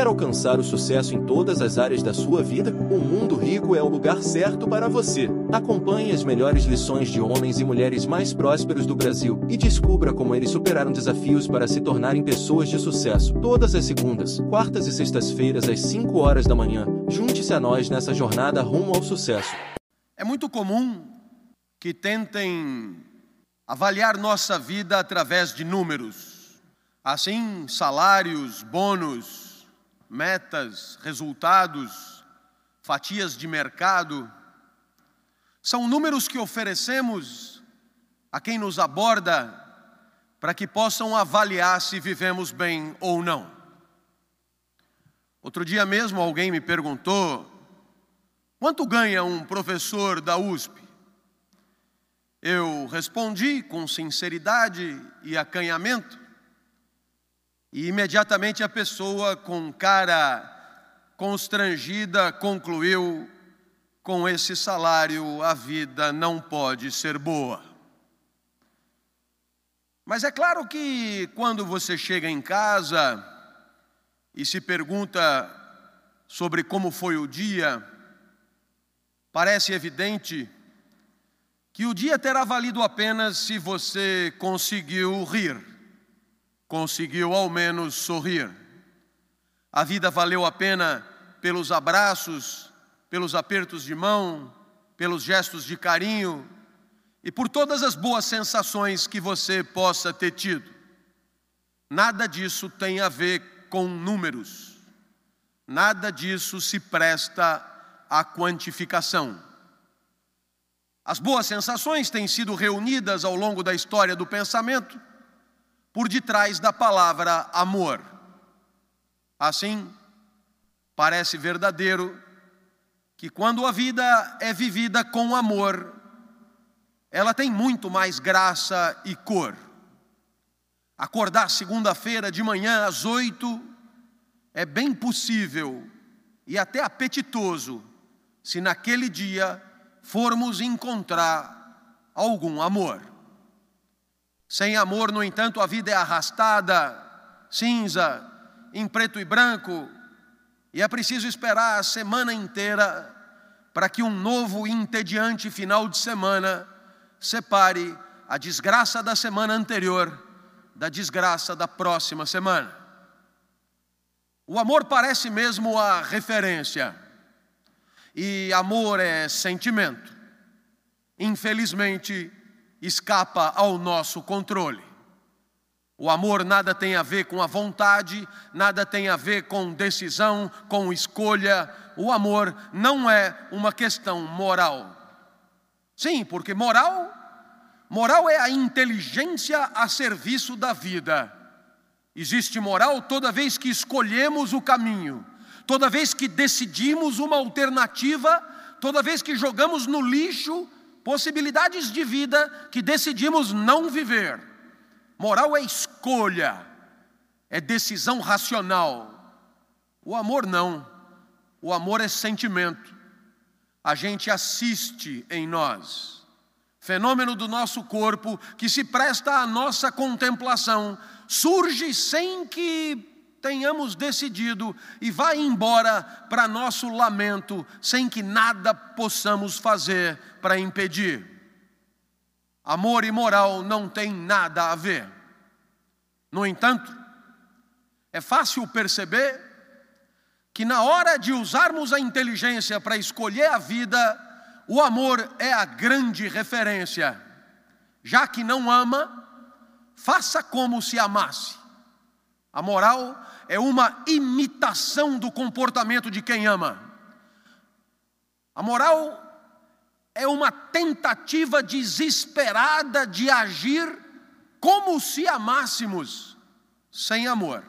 Quer alcançar o sucesso em todas as áreas da sua vida? O Mundo Rico é o lugar certo para você. Acompanhe as melhores lições de homens e mulheres mais prósperos do Brasil e descubra como eles superaram desafios para se tornarem pessoas de sucesso. Todas as segundas, quartas e sextas-feiras às 5 horas da manhã. Junte-se a nós nessa jornada rumo ao sucesso. É muito comum que tentem avaliar nossa vida através de números. Assim, salários, bônus, metas, resultados, fatias de mercado. São números que oferecemos a quem nos aborda para que possam avaliar se vivemos bem ou não. Outro dia mesmo alguém me perguntou: quanto ganha um professor da USP? Eu respondi com sinceridade e acanhamento e imediatamente a pessoa, com cara constrangida, concluiu: com esse salário a vida não pode ser boa. Mas é claro que quando você chega em casa e se pergunta sobre como foi o dia, parece evidente que o dia terá valido apenas se você conseguiu rir conseguiu ao menos sorrir. A vida valeu a pena pelos abraços, pelos apertos de mão, pelos gestos de carinho e por todas as boas sensações que você possa ter tido. Nada disso tem a ver com números, nada disso se presta à quantificação. As boas sensações têm sido reunidas ao longo da história do pensamento por detrás da palavra amor. Assim, parece verdadeiro que quando a vida é vivida com amor, ela tem muito mais graça e cor. Acordar segunda-feira de manhã às oito é bem possível e até apetitoso se naquele dia formos encontrar algum amor. Sem amor, no entanto, a vida é arrastada, cinza, em preto e branco, e é preciso esperar a semana inteira para que um novo entediante final de semana separe a desgraça da semana anterior da desgraça da próxima semana. O amor parece mesmo a referência, e amor é sentimento. Infelizmente, escapa ao nosso controle. O amor nada tem a ver com a vontade, nada tem a ver com decisão, com escolha. O amor não é uma questão moral. Sim, porque moral, moral é a inteligência a serviço da vida. Existe moral toda vez que escolhemos o caminho, toda vez que decidimos uma alternativa, toda vez que jogamos no lixo possibilidades de vida que decidimos não viver. Moral é escolha, é decisão racional. O amor não. O amor é sentimento. A gente assiste em nós. Fenômeno do nosso corpo que se presta à nossa contemplação, surge sem que tenhamos decidido e vai embora para nosso lamento, sem que nada possamos fazer para impedir. Amor e moral não têm nada a ver. No entanto, é fácil perceber que na hora de usarmos a inteligência para escolher a vida, o amor é a grande referência. Já que não ama, faça como se amasse. A moral é uma imitação do comportamento de quem ama. A moral é uma tentativa desesperada de agir como se amássemos, sem amor.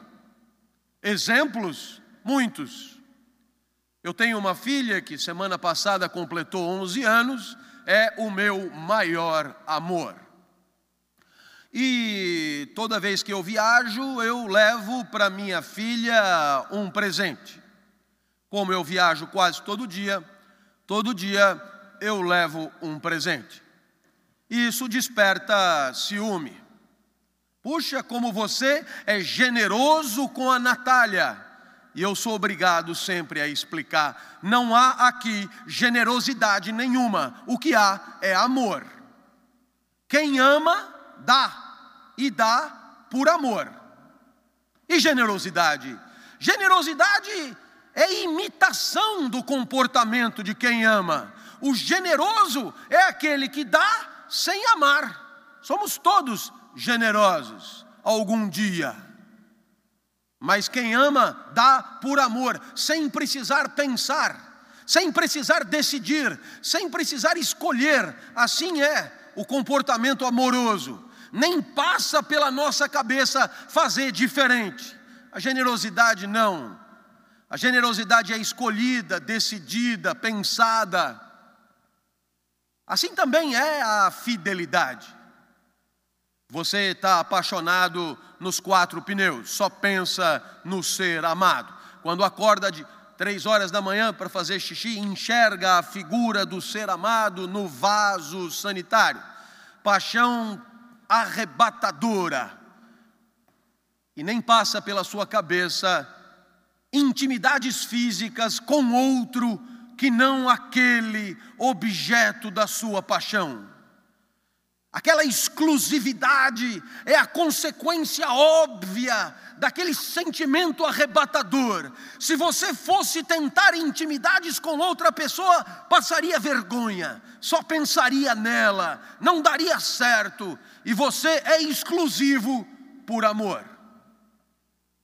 Exemplos, muitos. Eu tenho uma filha que semana passada completou 11 anos, é o meu maior amor. E toda vez que eu viajo, eu levo para minha filha um presente. Como eu viajo quase todo dia, todo dia eu levo um presente. Isso desperta ciúme. Puxa, como você é generoso com a Natália. e eu sou obrigado sempre a explicar: não há aqui generosidade nenhuma, o que há é amor. Quem ama, dá, e dá por amor. E generosidade? Generosidade é imitação do comportamento de quem ama. O generoso é aquele que dá sem amar. Somos todos generosos algum dia. Mas quem ama, dá por amor, sem precisar pensar, sem precisar decidir, sem precisar escolher. Assim é o comportamento amoroso. Nem passa pela nossa cabeça fazer diferente. A generosidade não. A generosidade é escolhida, decidida, pensada. Assim também é a fidelidade. Você está apaixonado nos quatro pneus, só pensa no ser amado. Quando acorda de três horas da manhã para fazer xixi, enxerga a figura do ser amado no vaso sanitário. Paixão arrebatadora. E nem passa pela sua cabeça intimidades físicas com outro que não aquele objeto da sua paixão. Aquela exclusividade é a consequência óbvia daquele sentimento arrebatador. Se você fosse tentar intimidades com outra pessoa, passaria vergonha, só pensaria nela, não daria certo, e você é exclusivo por amor.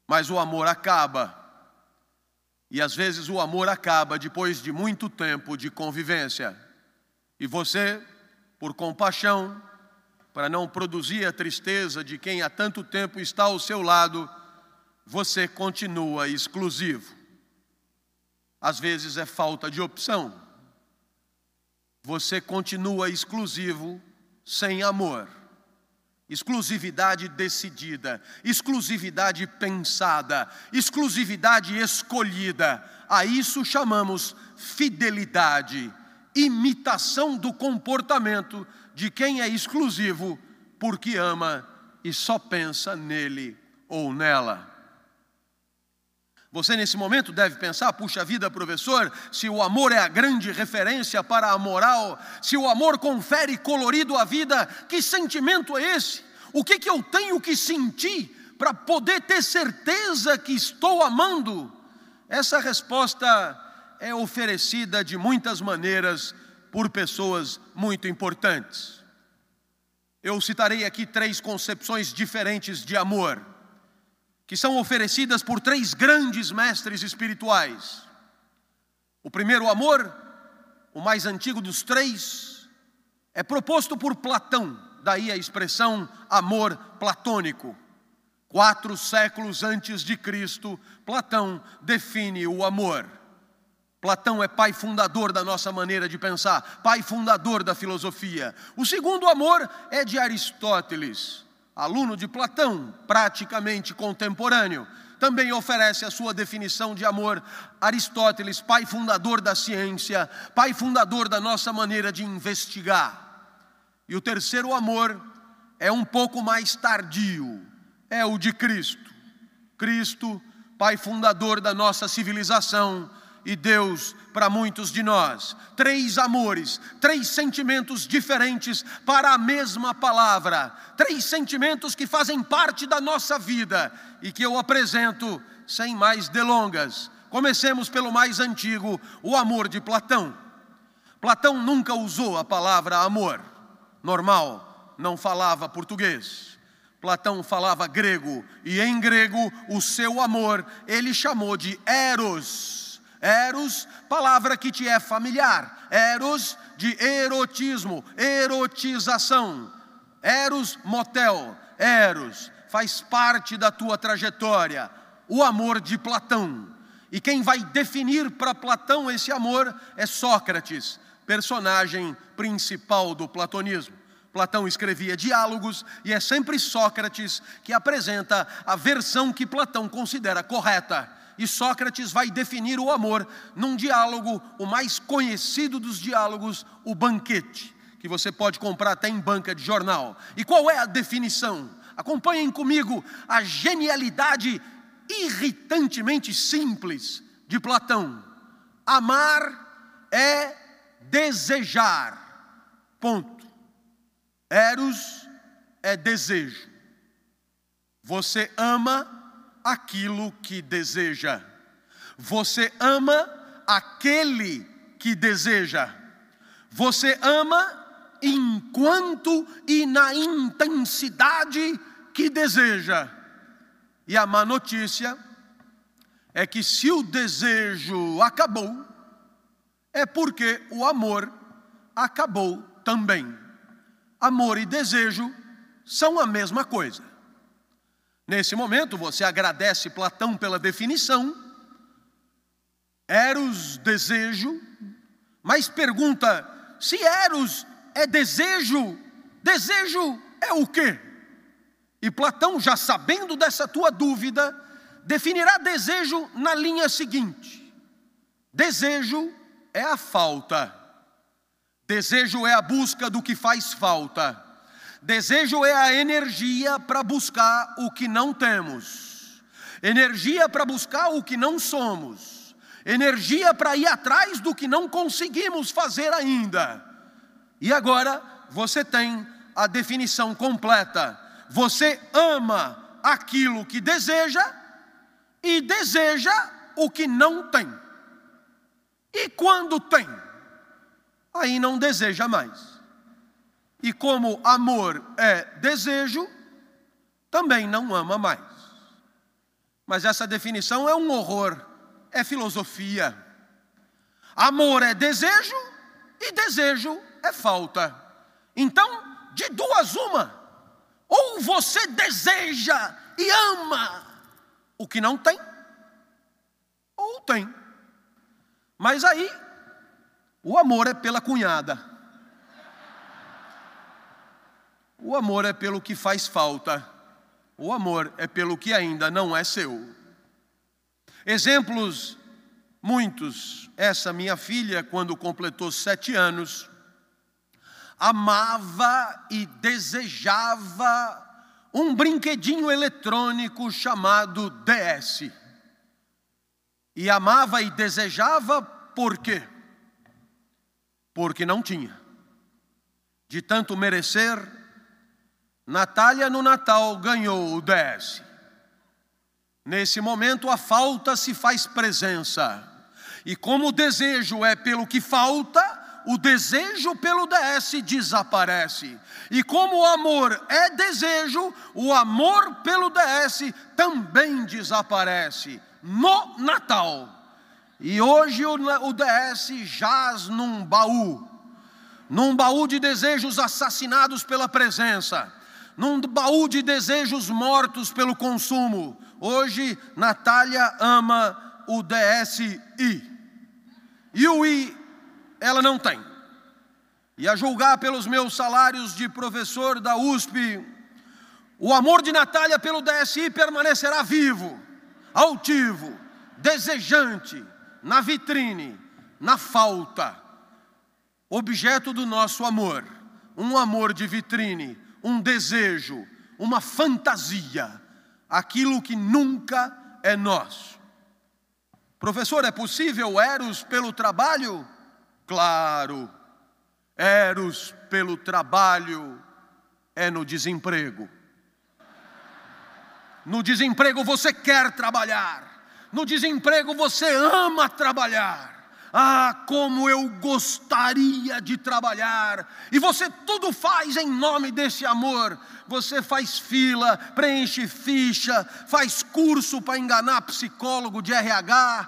Mas o amor acaba, e às vezes o amor acaba depois de muito tempo de convivência, e você, por compaixão, para não produzir a tristeza de quem há tanto tempo está ao seu lado, você continua exclusivo. Às vezes é falta de opção. Você continua exclusivo sem amor. Exclusividade decidida, exclusividade pensada, exclusividade escolhida. A isso chamamos fidelidade, imitação do comportamento de quem é exclusivo porque ama e só pensa nele ou nela. Você nesse momento deve pensar: puxa vida, professor, se o amor é a grande referência para a moral, se o amor confere colorido à vida, que sentimento é esse? O que, que eu tenho que sentir para poder ter certeza que estou amando? Essa resposta é oferecida de muitas maneiras por pessoas muito importantes. Eu citarei aqui três concepções diferentes de amor, que são oferecidas por três grandes mestres espirituais. O primeiro amor, o mais antigo dos três, é proposto por Platão, daí a expressão amor platônico. Quatro séculos antes de Cristo, Platão define o amor. Platão é pai fundador da nossa maneira de pensar, pai fundador da filosofia. O segundo amor é de Aristóteles, aluno de Platão, praticamente contemporâneo. Também oferece a sua definição de amor. Aristóteles, pai fundador da ciência, pai fundador da nossa maneira de investigar. E o terceiro amor é um pouco mais tardio, é o de Cristo. Cristo, pai fundador da nossa civilização, e Deus para muitos de nós. Três amores, três sentimentos diferentes para a mesma palavra, três sentimentos que fazem parte da nossa vida e que eu apresento sem mais delongas. Comecemos pelo mais antigo, o amor de Platão. Platão nunca usou a palavra amor, normal, não falava português. Platão falava grego, e em grego o seu amor ele chamou de eros Eros, palavra que te é familiar. Eros de erotismo, erotização. Eros, motel. Eros, faz parte da tua trajetória. O amor de Platão. E quem vai definir para Platão esse amor é Sócrates, personagem principal do platonismo. Platão escrevia diálogos e é sempre Sócrates que apresenta a versão que Platão considera correta e Sócrates vai definir o amor num diálogo, o mais conhecido dos diálogos, o banquete, que você pode comprar até em banca de jornal. E qual é a definição? Acompanhem comigo a genialidade irritantemente simples de Platão. Amar é desejar. Ponto. Eros é desejo. Você ama aquilo que deseja. Você ama aquele que deseja. Você ama enquanto e na intensidade que deseja. E a má notícia é que se o desejo acabou, é porque o amor acabou também. Amor e desejo são a mesma coisa. Nesse momento, você agradece Platão pela definição, Eros, desejo, mas pergunta: se Eros é desejo, desejo é o quê? E Platão, já sabendo dessa tua dúvida, definirá desejo na linha seguinte: desejo é a falta, desejo é a busca do que faz falta, desejo é a energia para buscar o que não temos, energia para buscar o que não somos, energia para ir atrás do que não conseguimos fazer ainda. E agora você tem a definição completa você ama aquilo que deseja e deseja o que não tem. E quando tem, aí não deseja mais. E como amor é desejo, também não ama mais. Mas essa definição é um horror, é filosofia. Amor é desejo e desejo é falta. Então, de duas uma. Ou você deseja e ama o que não tem, ou tem. Mas aí, o amor é pela cunhada. O amor é pelo que faz falta. O amor é pelo que ainda não é seu. Exemplos muitos. Essa minha filha, quando completou sete anos, amava e desejava um brinquedinho eletrônico chamado DS. E amava e desejava por quê? Porque não tinha. De tanto merecer, Natália no Natal ganhou o DS. Nesse momento a falta se faz presença. E como o desejo é pelo que falta, o desejo pelo DS desaparece. E como o amor é desejo, o amor pelo DS também desaparece no Natal. E hoje o DS jaz num baú, num baú de desejos assassinados pela presença, num baú de desejos mortos pelo consumo. Hoje Natália ama o DSI. E o I ela não tem. E a julgar pelos meus salários de professor da USP, o amor de Natália pelo DSI permanecerá vivo, altivo, desejante, na vitrine, na falta. Objeto do nosso amor, um amor de vitrine, um desejo, uma fantasia, aquilo que nunca é nosso. Professor, é possível Eros pelo trabalho? Claro, Eros pelo trabalho é no desemprego. No desemprego você quer trabalhar, no desemprego você ama trabalhar. Ah, como eu gostaria de trabalhar! E você tudo faz em nome desse amor. Você faz fila, preenche ficha, faz curso para enganar psicólogo de RH,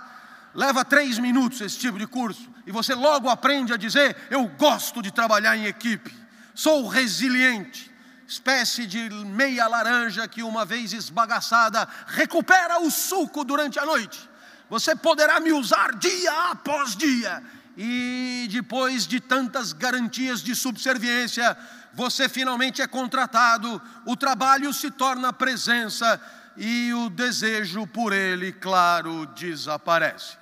leva três minutos esse tipo de curso e você logo aprende a dizer: Eu gosto de trabalhar em equipe, sou resiliente, espécie de meia laranja que, uma vez esbagaçada, recupera o suco durante a noite. Você poderá me usar dia após dia, e depois de tantas garantias de subserviência, você finalmente é contratado, o trabalho se torna presença e o desejo por ele, claro, desaparece.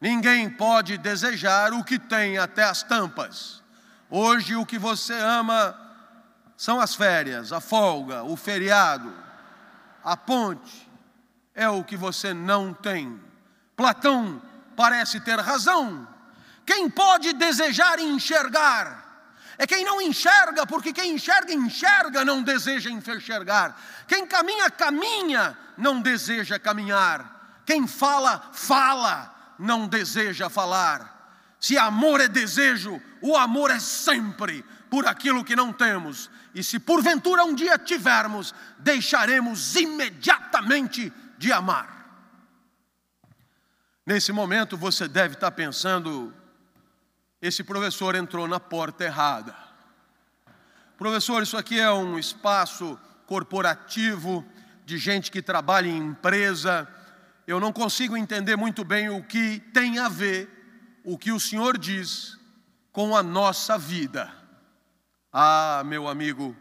Ninguém pode desejar o que tem até as tampas. Hoje o que você ama são as férias, a folga, o feriado, a ponte. é o que você não tem. Platão parece ter razão. Quem pode desejar enxergar é quem não enxerga, porque quem enxerga, enxerga, não deseja enxergar. Quem caminha, caminha, não deseja caminhar. Quem fala, fala, não deseja falar. Se amor é desejo, o amor é sempre por aquilo que não temos. E se porventura um dia tivermos, deixaremos imediatamente de amar. Nesse momento você deve estar pensando: esse professor entrou na porta errada. Professor, isso aqui é um espaço corporativo de gente que trabalha em empresa. Eu não consigo entender muito bem o que tem a ver o que o Senhor diz com a nossa vida. Ah, meu amigo,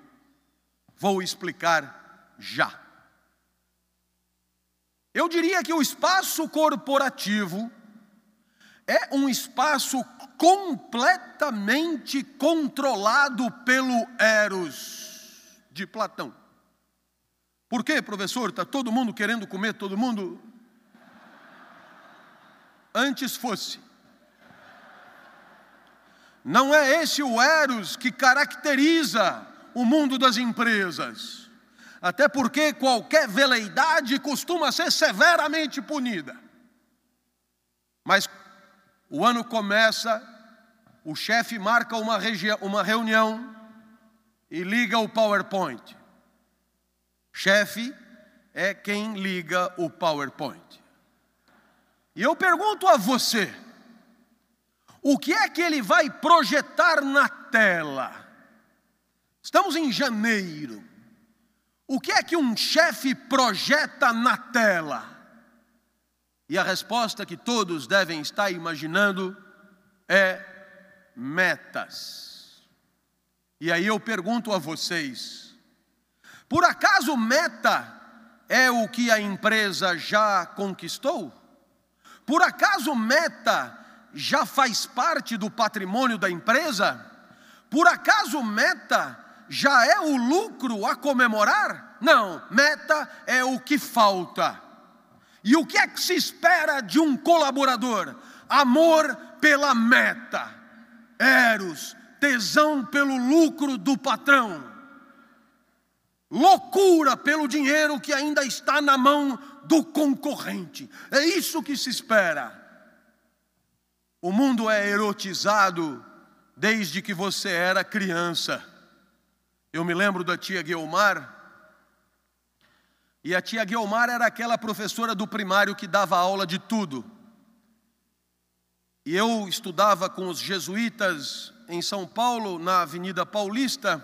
vou explicar já. Eu diria que o espaço corporativo é um espaço completamente controlado pelo Eros de Platão. Por quê, professor? Está todo mundo querendo comer todo mundo? Antes fosse. Não é esse o Eros que caracteriza o mundo das empresas. Até porque qualquer veleidade costuma ser severamente punida. Mas o ano começa, o chefe marca uma, uma reunião e liga o PowerPoint. Chefe é quem liga o PowerPoint. E eu pergunto a você, o que é que ele vai projetar na tela? Estamos em janeiro. O que é que um chefe projeta na tela? E a resposta que todos devem estar imaginando é metas. E aí eu pergunto a vocês: por acaso meta é o que a empresa já conquistou? Por acaso meta já faz parte do patrimônio da empresa? Por acaso meta já é o lucro a comemorar? Não, meta é o que falta. E o que é que se espera de um colaborador? Amor pela meta, eros, tesão pelo lucro do patrão, loucura pelo dinheiro que ainda está na mão do concorrente. É isso que se espera. O mundo é erotizado desde que você era criança. Eu me lembro da tia Guilmar, e a tia Guilmar era aquela professora do primário que dava aula de tudo. E eu estudava com os jesuítas em São Paulo, na Avenida Paulista,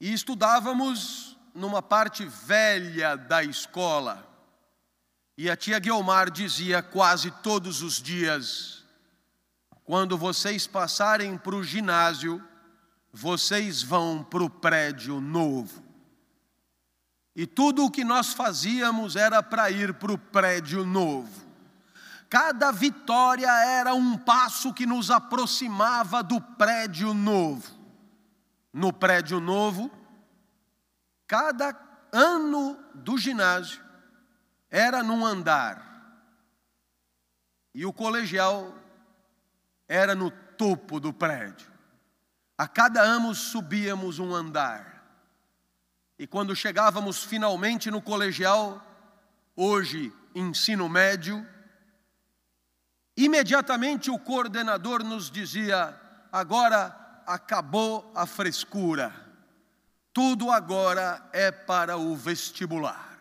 e estudávamos numa parte velha da escola. E a tia Guilmar dizia quase todos os dias: quando vocês passarem para o ginásio, vocês vão para o prédio novo. E tudo o que nós fazíamos era para ir para o prédio novo. Cada vitória era um passo que nos aproximava do prédio novo. No prédio novo, cada ano do ginásio, era num andar. E o colegial era no topo do prédio. A cada ano subíamos um andar. E quando chegávamos finalmente no colegial, hoje ensino médio, imediatamente o coordenador nos dizia: agora acabou a frescura, tudo agora é para o vestibular.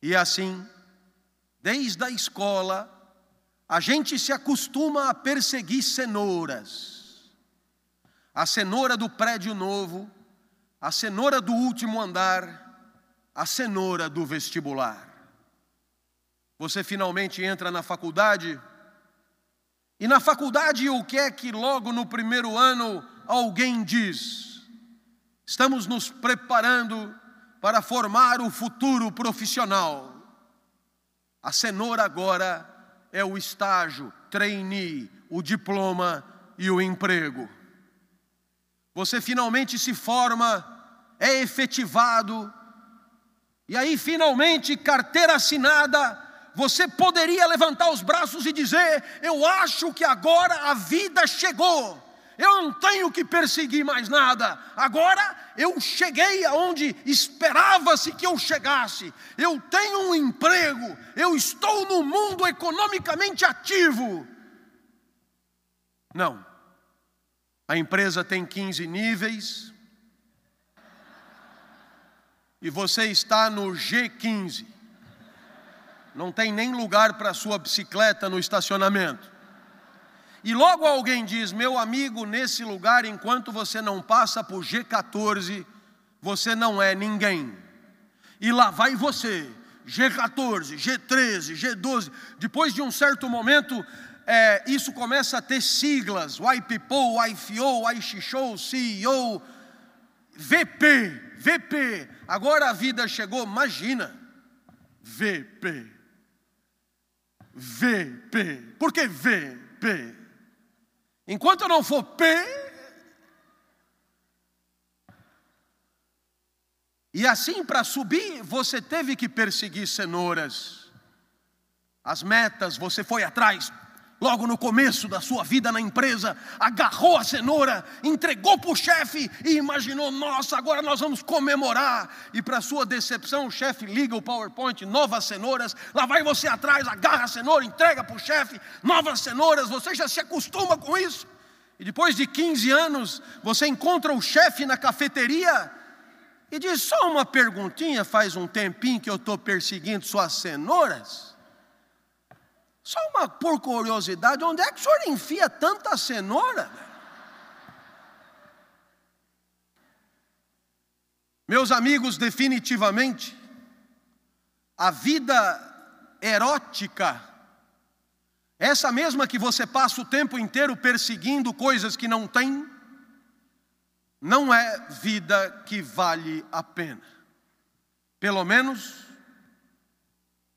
E assim, desde a escola, a gente se acostuma a perseguir cenouras. A cenoura do prédio novo, a cenoura do último andar, a cenoura do vestibular. Você finalmente entra na faculdade, e na faculdade o que é que logo no primeiro ano alguém diz? Estamos nos preparando para formar o futuro profissional. A cenoura agora é o estágio, trainee, o diploma e o emprego. Você finalmente se forma, é efetivado, E aí, finalmente, carteira assinada, você poderia levantar os braços e dizer: Eu acho que agora a vida chegou. Eu não tenho que perseguir mais nada. Agora eu cheguei aonde esperava-se que eu chegasse. Eu tenho um emprego. Eu estou no mundo economicamente ativo. Não. A empresa tem 15 níveis. E você está no G15. Não tem nem lugar para sua bicicleta no estacionamento. E logo alguém diz: Meu amigo, nesse lugar, enquanto você não passa por G14, você não é ninguém. E lá vai você, G14, G13, G12. Depois de um certo momento, é, isso começa a ter siglas: YPPO, YFO, YXO, CEO, VP, VP. Agora a vida chegou, imagina, VP. VP. Por que VP? Enquanto não for P, e assim para subir, você teve que perseguir cenouras. As metas, você foi atrás, logo no começo da sua vida na empresa, agarrou a cenoura, entregou para o chefe e imaginou: nossa, agora nós vamos comemorar. E para sua decepção, o chefe liga o PowerPoint, novas cenouras, lá vai você atrás, agarra a cenoura, entrega para o chefe, novas cenouras, você já se acostuma com isso. E depois de 15 anos, você encontra o chefe na cafeteria e diz: só uma perguntinha, faz um tempinho que eu estou perseguindo suas cenouras. Só uma por curiosidade, onde é que o senhor enfia tanta cenoura? Meus amigos, definitivamente, a vida erótica, essa mesma que você passa o tempo inteiro perseguindo coisas que não tem, não é vida que vale a pena. Pelo menos,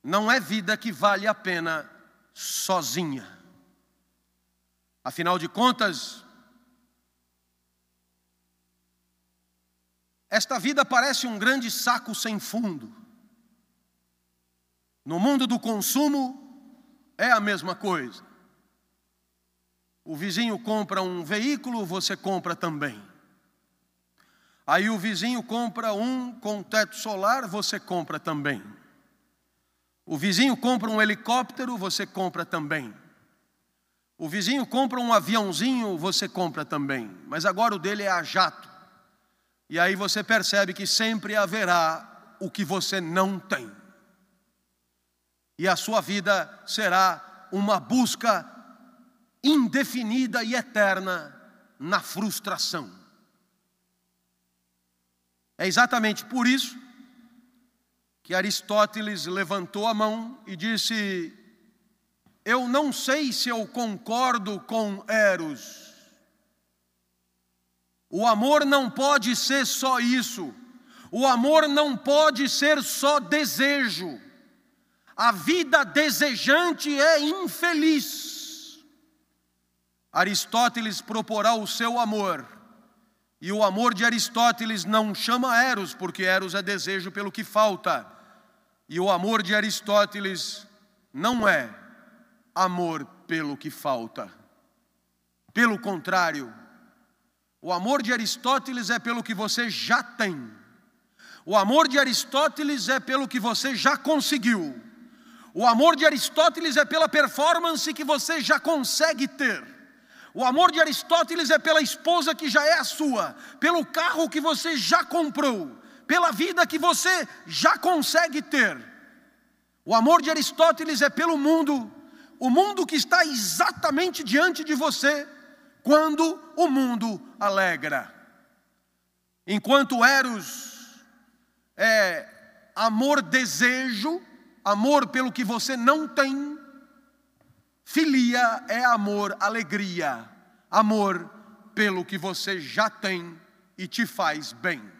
não é vida que vale a pena sozinha. Afinal de contas, esta vida parece um grande saco sem fundo. No mundo do consumo, é a mesma coisa. O vizinho compra um veículo, você compra também. Aí o vizinho compra um com teto solar, você compra também. O vizinho compra um helicóptero, você compra também. O vizinho compra um aviãozinho, você compra também. Mas agora o dele é a jato. E aí você percebe que sempre haverá o que você não tem. E a sua vida será uma busca indefinida e eterna na frustração. É exatamente por isso que Aristóteles levantou a mão e disse: Eu não sei se eu concordo com Eros. O amor não pode ser só isso. O amor não pode ser só desejo. A vida desejante é infeliz. Aristóteles proporá o seu amor. E o amor de Aristóteles não chama Eros, porque Eros é desejo pelo que falta. E o amor de Aristóteles não é amor pelo que falta. Pelo contrário, o amor de Aristóteles é pelo que você já tem. O amor de Aristóteles é pelo que você já conseguiu. O amor de Aristóteles é pela performance que você já consegue ter. O amor de Aristóteles é pela esposa que já é a sua, pelo carro que você já comprou, pela vida que você já consegue ter. O amor de Aristóteles é pelo mundo, o mundo que está exatamente diante de você, quando o mundo alegra. Enquanto Eros é amor desejo, amor pelo que você não tem, filia é amor alegria, amor pelo que você já tem e te faz bem.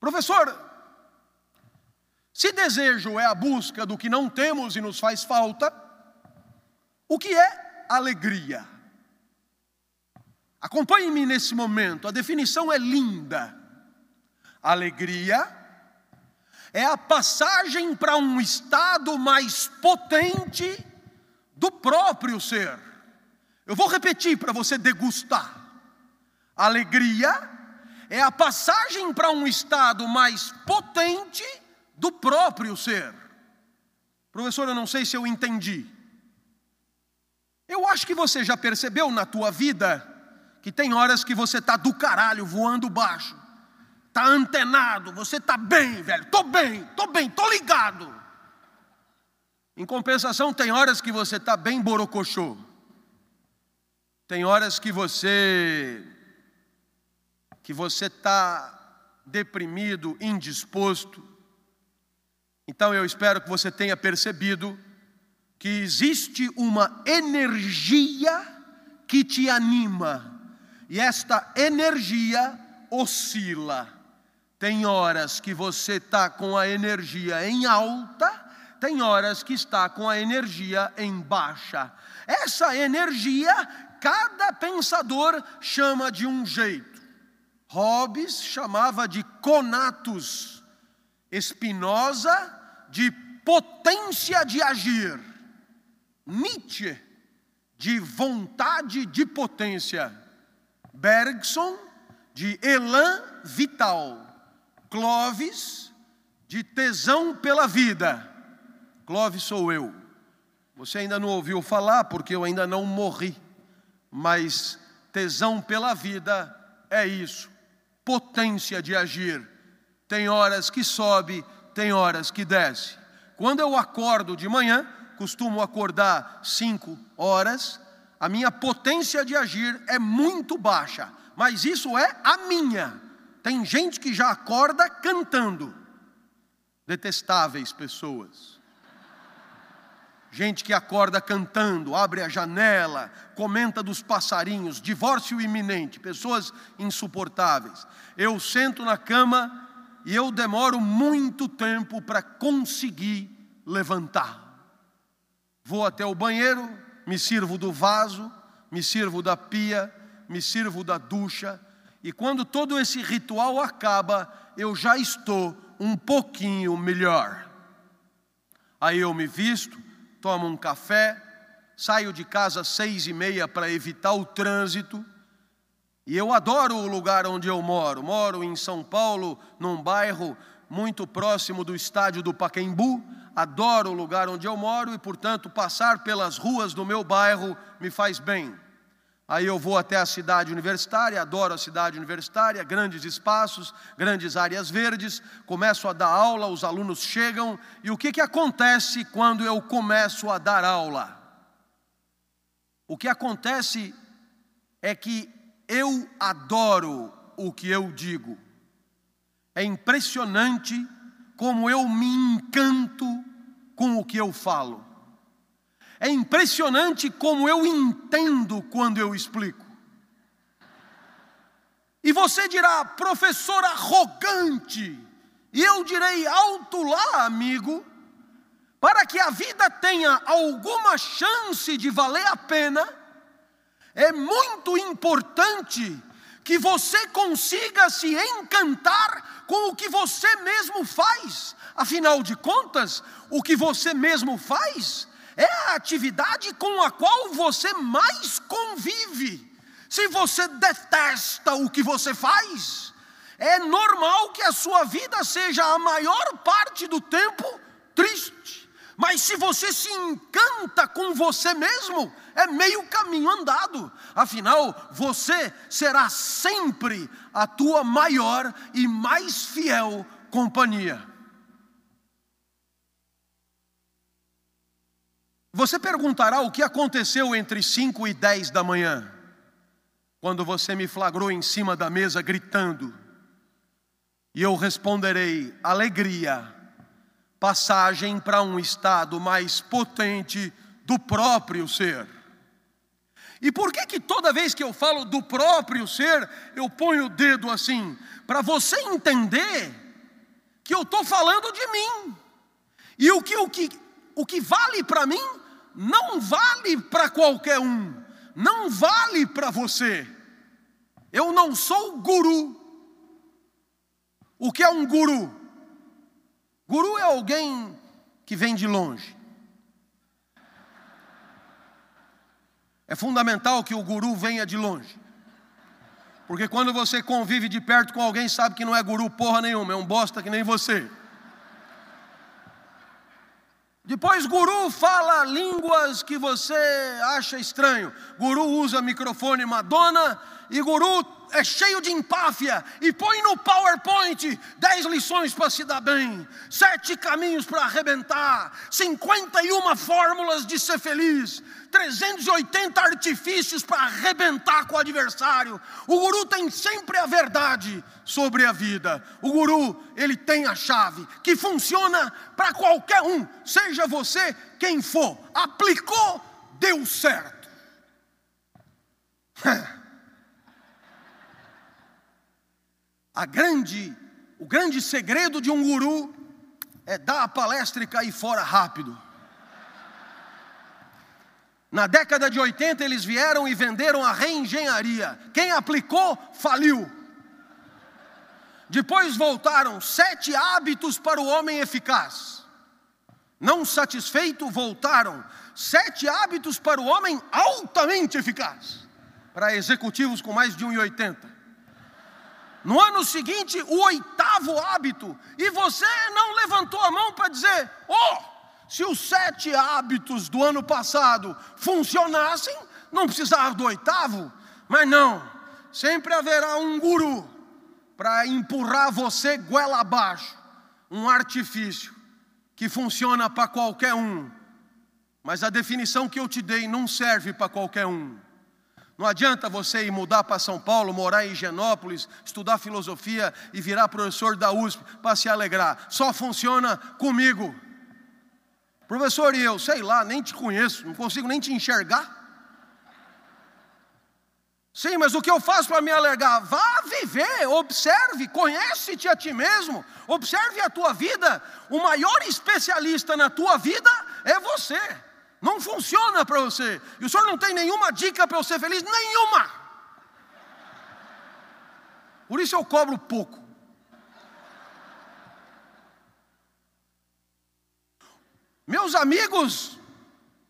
Professor, se desejo é a busca do que não temos e nos faz falta, o que é alegria? Acompanhe-me nesse momento, a definição é linda. Alegria é a passagem para um estado mais potente do próprio ser. Eu vou repetir para você degustar. Alegria é a passagem para um estado mais potente do próprio ser. Professor, eu não sei se eu entendi. Eu acho que você já percebeu na tua vida que tem horas que você está do caralho voando baixo está antenado, você está bem, velho, estou bem, estou bem, estou ligado. Em compensação, tem horas que você está bem borocochô. Tem horas que você que você está deprimido, indisposto. Então eu espero que você tenha percebido que existe uma energia que te anima, e esta energia oscila. Tem horas que você está com a energia em alta, tem horas que está com a energia em baixa. Essa energia, cada pensador chama de um jeito. Hobbes chamava de conatus, Spinoza de potência de agir, Nietzsche de vontade de potência, Bergson de elan vital. Clóvis, de tesão pela vida. Clóvis sou eu. Você ainda não ouviu falar porque eu ainda não morri, mas tesão pela vida é isso, potência de agir. Tem horas que sobe, tem horas que desce. Quando eu acordo de manhã, costumo acordar cinco horas, a minha potência de agir é muito baixa, mas isso é a minha. Tem gente que já acorda cantando. Detestáveis pessoas. Gente que acorda cantando, abre a janela, comenta dos passarinhos, divórcio iminente, pessoas insuportáveis. Eu sento na cama e eu demoro muito tempo para conseguir levantar. Vou até o banheiro, me sirvo do vaso, me sirvo da pia, me sirvo da ducha, e quando todo esse ritual acaba, eu já estou um pouquinho melhor. Aí eu me visto, tomo um café, saio de casa às seis e meia para evitar o trânsito. E eu adoro o lugar onde eu moro. Moro em São Paulo, num bairro muito próximo do estádio do Pacaembu. Adoro o lugar onde eu moro e, portanto, passar pelas ruas do meu bairro me faz bem. Aí eu vou até a cidade universitária, adoro a cidade universitária, grandes espaços, grandes áreas verdes, começo a dar aula, os alunos chegam, e o que, que acontece quando eu começo a dar aula? O que acontece é que eu adoro o que eu digo. É impressionante como eu me encanto com o que eu falo. É impressionante como eu entendo quando eu explico. E você dirá, professor arrogante, e eu direi alto lá, amigo, para que a vida tenha alguma chance de valer a pena, é muito importante que você consiga se encantar com o que você mesmo faz. Afinal de contas, o que você mesmo faz é a atividade com a qual você mais convive. Se você detesta o que você faz, é normal que a sua vida seja a maior parte do tempo triste. Mas se você se encanta com você mesmo, é meio caminho andado. Afinal, você será sempre a tua maior e mais fiel companhia. Você perguntará o que aconteceu entre 5 e 10 da manhã, quando você me flagrou em cima da mesa gritando, e eu responderei: alegria, passagem para um estado mais potente do próprio ser. E por que que toda vez que eu falo do próprio ser, eu ponho o dedo assim? Para você entender que eu estou falando de mim. E o que, o que, o que vale para mim não vale para qualquer um, não vale para você. Eu não sou guru. O que é um guru? Guru é alguém que vem de longe. É fundamental que o guru venha de longe. Porque quando você convive de perto com alguém, sabe que não é guru porra nenhuma, é um bosta que nem você. Depois, guru fala línguas que você acha estranho. Guru usa microfone Madonna e guru é cheio de empáfia e põe no PowerPoint 10 lições para se dar bem, sete caminhos para arrebentar, 51 fórmulas de ser feliz, 380 artifícios para arrebentar com o adversário. O guru tem sempre a verdade sobre a vida. O guru, ele tem a chave que funciona para qualquer um, seja você quem for. Aplicou, deu certo. A grande, o grande segredo de um guru é dar a palestra e cair fora rápido. Na década de 80 eles vieram e venderam a reengenharia. Quem aplicou, faliu. Depois voltaram sete hábitos para o homem eficaz. Não satisfeito, voltaram sete hábitos para o homem altamente eficaz. Para executivos com mais de 1,80. No ano seguinte, o oitavo hábito, e você não levantou a mão para dizer: oh, se os sete hábitos do ano passado funcionassem, não precisava do oitavo, mas não, sempre haverá um guru para empurrar você goela abaixo, um artifício que funciona para qualquer um, mas a definição que eu te dei não serve para qualquer um. Não adianta você ir mudar para São Paulo, morar em Higienópolis, estudar filosofia e virar professor da USP para se alegrar. Só funciona comigo. Professor, e eu, sei lá, nem te conheço, não consigo nem te enxergar. Sim, mas o que eu faço para me alegrar? Vá viver, observe, conhece-te a ti mesmo, observe a tua vida. O maior especialista na tua vida é você. Não funciona para você. E o senhor não tem nenhuma dica para eu ser feliz? Nenhuma. Por isso eu cobro pouco. Meus amigos,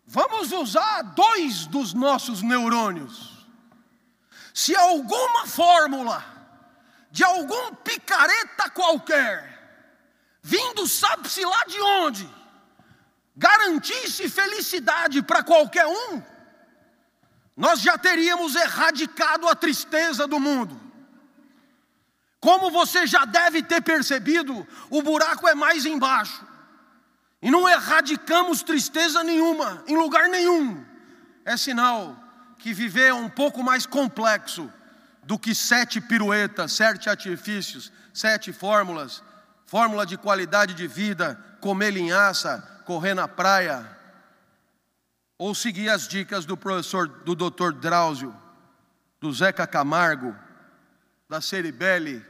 vamos usar dois dos nossos neurônios. Se alguma fórmula de algum picareta qualquer, vindo sabe-se lá de onde, garantisse felicidade para qualquer um, nós já teríamos erradicado a tristeza do mundo. Como você já deve ter percebido, o buraco é mais embaixo. E não erradicamos tristeza nenhuma, em lugar nenhum. É sinal que viver é um pouco mais complexo do que sete piruetas, sete artifícios, sete fórmulas, fórmula de qualidade de vida, comer linhaça, correr na praia, ou seguir as dicas do professor, do doutor Drauzio, do Zeca Camargo, da Ceribelli,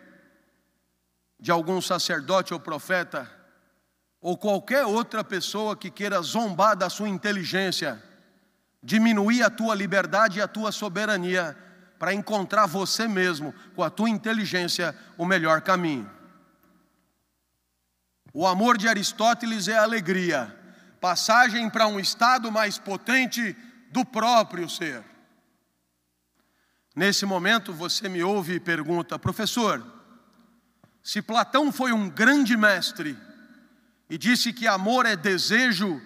de algum sacerdote ou profeta, ou qualquer outra pessoa que queira zombar da sua inteligência, diminuir a tua liberdade e a tua soberania, para encontrar você mesmo, com a tua inteligência, o melhor caminho. O amor de Aristóteles é alegria, passagem para um estado mais potente do próprio ser. Nesse momento você me ouve e pergunta, professor, se Platão foi um grande mestre e disse que amor é desejo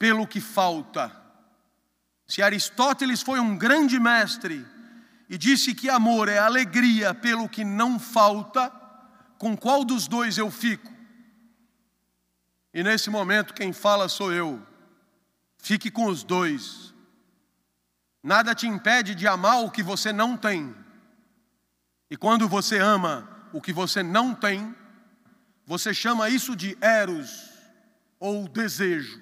pelo que falta, se Aristóteles foi um grande mestre e disse que amor é alegria pelo que não falta, com qual dos dois eu fico? E nesse momento quem fala sou eu. Fique com os dois. Nada te impede de amar o que você não tem. E quando você ama o que você não tem, você chama isso de eros ou desejo.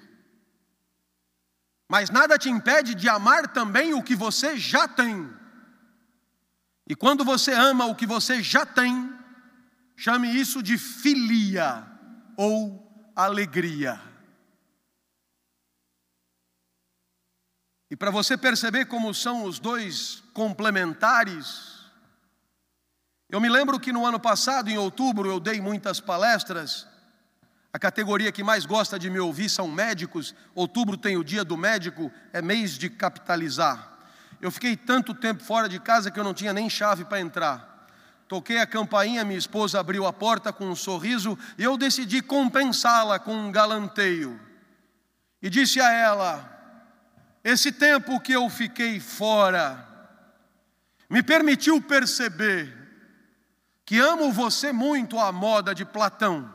Mas nada te impede de amar também o que você já tem. E quando você ama o que você já tem, chame isso de filia ou alegria. E para você perceber como são os dois complementares, eu me lembro que no ano passado, em outubro, eu dei muitas palestras, A categoria que mais gosta de me ouvir são médicos. Outubro tem o dia do médico, é mês de capitalizar. Eu fiquei tanto tempo fora de casa que eu não tinha nem chave para entrar. Toquei a campainha, minha esposa abriu a porta com um sorriso e eu decidi compensá-la com um galanteio. E disse a ela: Esse tempo que eu fiquei fora me permitiu perceber que amo você muito à moda de Platão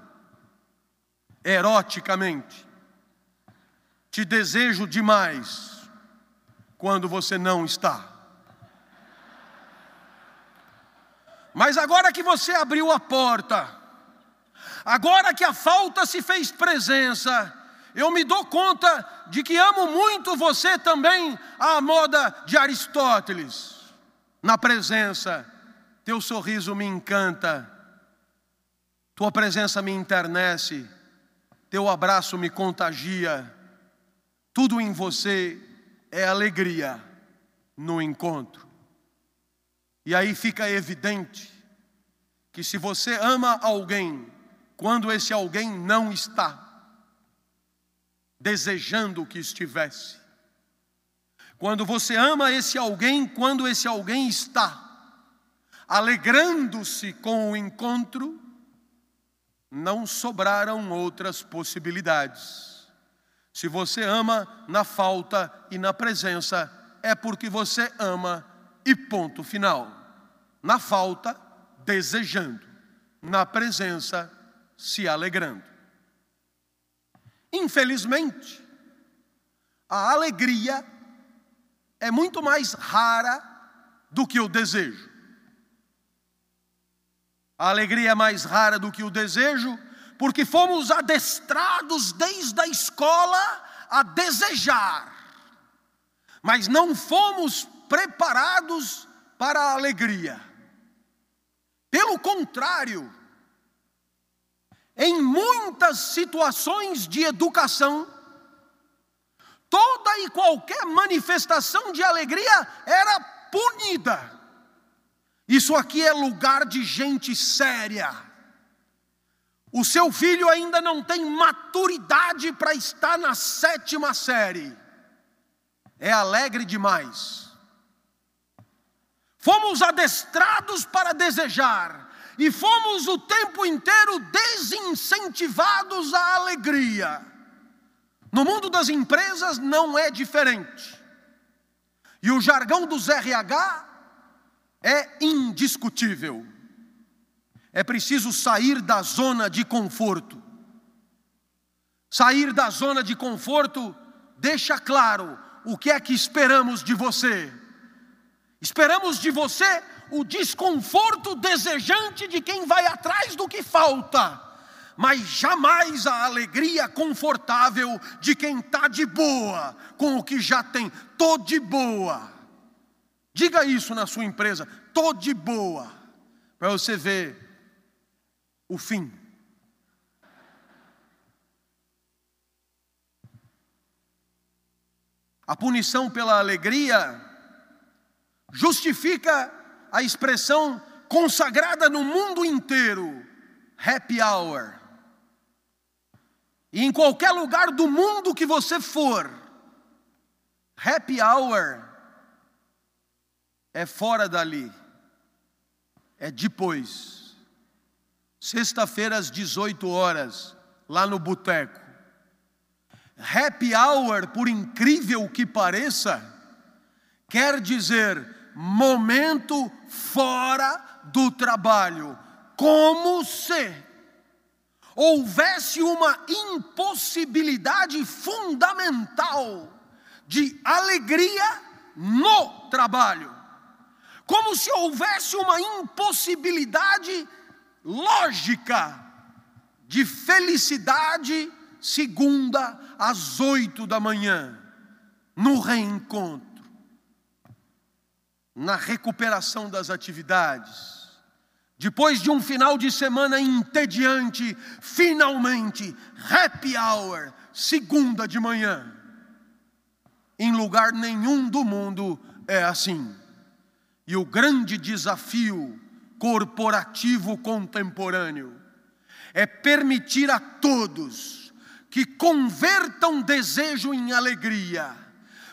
eroticamente. Te desejo demais quando você não está. Mas agora que você abriu a porta, agora que a falta se fez presença, eu me dou conta de que amo muito você também à moda de Aristóteles. Na presença, teu sorriso me encanta, tua presença me internece teu abraço me contagia, tudo em você é alegria no encontro. E aí fica evidente que se você ama alguém, quando esse alguém não está, desejando que estivesse, quando você ama esse alguém, quando esse alguém está, alegrando-se com o encontro, não sobraram outras possibilidades. Se você ama na falta e na presença, é porque você ama e ponto final. Na falta, desejando, na presença, se alegrando. Infelizmente, a alegria é muito mais rara do que o desejo. A alegria é mais rara do que o desejo, porque fomos adestrados desde a escola a desejar, mas não fomos preparados para a alegria. Pelo contrário, em muitas situações de educação, toda e qualquer manifestação de alegria era punida. Isso aqui é lugar de gente séria. O seu filho ainda não tem maturidade para estar na sétima série. É alegre demais. Fomos adestrados para desejar e fomos o tempo inteiro desincentivados à alegria. No mundo das empresas não é diferente. E o jargão dos RH é indiscutível. É preciso sair da zona de conforto. Sair da zona de conforto deixa claro o que é que esperamos de você. Esperamos de você o desconforto desejante de quem vai atrás do que falta, mas jamais a alegria confortável de quem está de boa com o que já tem. Tô de boa. Diga isso na sua empresa, estou de boa, para você ver o fim. A punição pela alegria justifica a expressão consagrada no mundo inteiro, happy hour. E em qualquer lugar do mundo que você for, happy hour é fora dali, é depois. Sexta-feira às 18 horas, lá no boteco. Happy hour, por incrível que pareça, quer dizer momento fora do trabalho, como se houvesse uma impossibilidade fundamental de alegria no trabalho. Como se houvesse uma impossibilidade lógica de felicidade segunda às oito da manhã, no reencontro, na recuperação das atividades. Depois de um final de semana entediante, finalmente, happy hour, segunda de manhã. Em lugar nenhum do mundo é assim. E o grande desafio corporativo contemporâneo é permitir a todos que convertam desejo em alegria,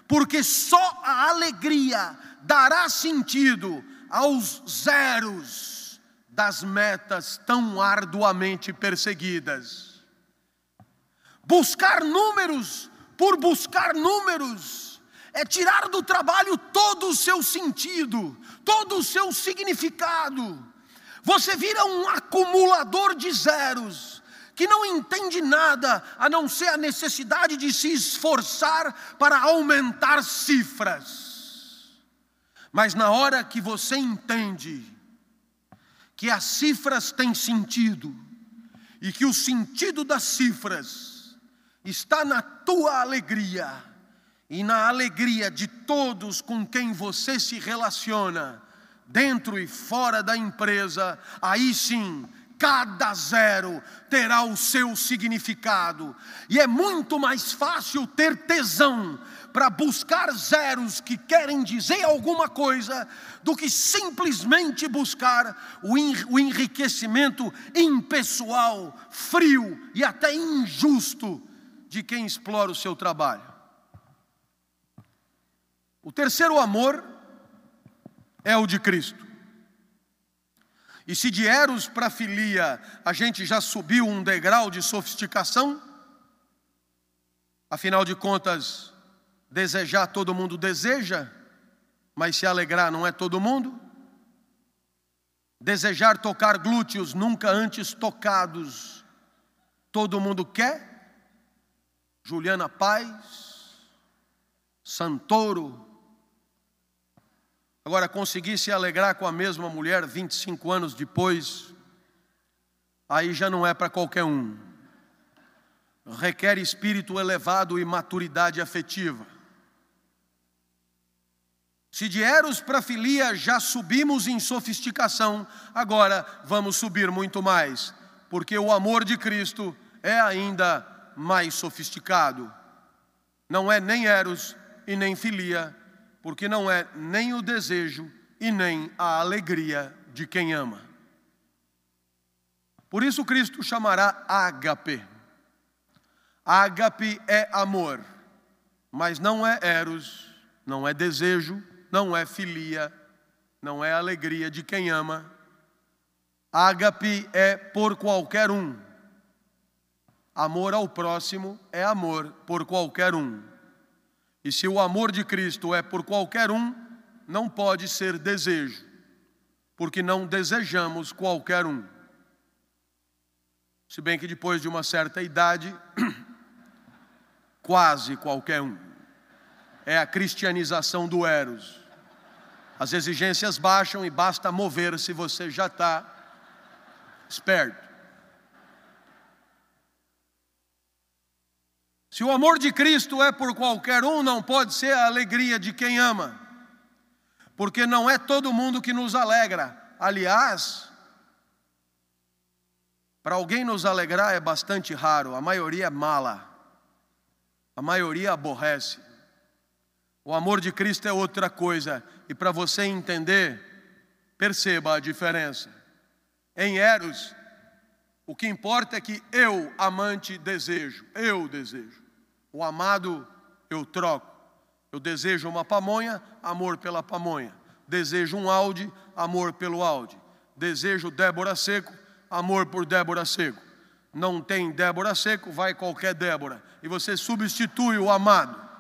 porque só a alegria dará sentido aos zeros das metas tão arduamente perseguidas. Buscar números por buscar números é tirar do trabalho todo o seu sentido, todo o seu significado. Você vira um acumulador de zeros, que não entende nada a não ser a necessidade de se esforçar para aumentar cifras. Mas na hora que você entende que as cifras têm sentido, e que o sentido das cifras está na tua alegria, e na alegria de todos com quem você se relaciona, dentro e fora da empresa, aí sim, cada zero terá o seu significado, e é muito mais fácil ter tesão para buscar zeros que querem dizer alguma coisa, do que simplesmente buscar o enriquecimento impessoal, frio e até injusto de quem explora o seu trabalho. O terceiro amor é o de Cristo. E se de Eros para filia a gente já subiu um degrau de sofisticação, afinal de contas, desejar todo mundo deseja, mas se alegrar não é todo mundo. Desejar tocar glúteos nunca antes tocados, todo mundo quer. Juliana Paz, Santoro, Agora, conseguir se alegrar com a mesma mulher 25 anos depois, aí já não é para qualquer um. Requer espírito elevado e maturidade afetiva. Se de Eros para filia já subimos em sofisticação, agora vamos subir muito mais, porque o amor de Cristo é ainda mais sofisticado. Não é nem Eros e nem filia, porque não é nem o desejo e nem a alegria de quem ama. Por isso Cristo chamará ágape. Ágape é amor, mas não é eros, não é desejo, não é filia, não é alegria de quem ama. Ágape é por qualquer um. Amor ao próximo é amor por qualquer um. E se o amor de Cristo é por qualquer um, não pode ser desejo, porque não desejamos qualquer um. Se bem que depois de uma certa idade, quase qualquer um. É a cristianização do Eros. As exigências baixam e basta mover se você já está esperto. Se o amor de Cristo é por qualquer um, não pode ser a alegria de quem ama, porque não é todo mundo que nos alegra. Aliás, para alguém nos alegrar é bastante raro, a maioria é mala, a maioria aborrece. O amor de Cristo é outra coisa, e para você entender, perceba a diferença. Em Eros, o que importa é que eu, amante, desejo, eu desejo. O amado eu troco. Eu desejo uma pamonha, amor pela pamonha. Desejo um Audi, amor pelo Audi. Desejo Débora Seco, amor por Débora Seco. Não tem Débora Seco, vai qualquer Débora. E você substitui o amado.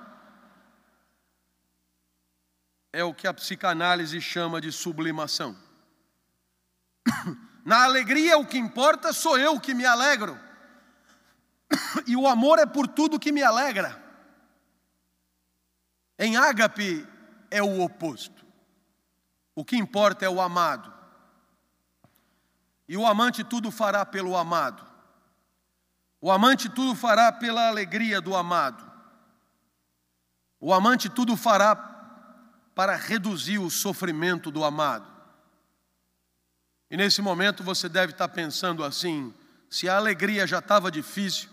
É o que a psicanálise chama de sublimação. Na alegria, o que importa sou eu que me alegro. E o amor é por tudo que me alegra. Em ágape é o oposto. O que importa é o amado. E o amante tudo fará pelo amado. O amante tudo fará pela alegria do amado. O amante tudo fará para reduzir o sofrimento do amado. E nesse momento você deve estar pensando assim: se a alegria já estava difícil,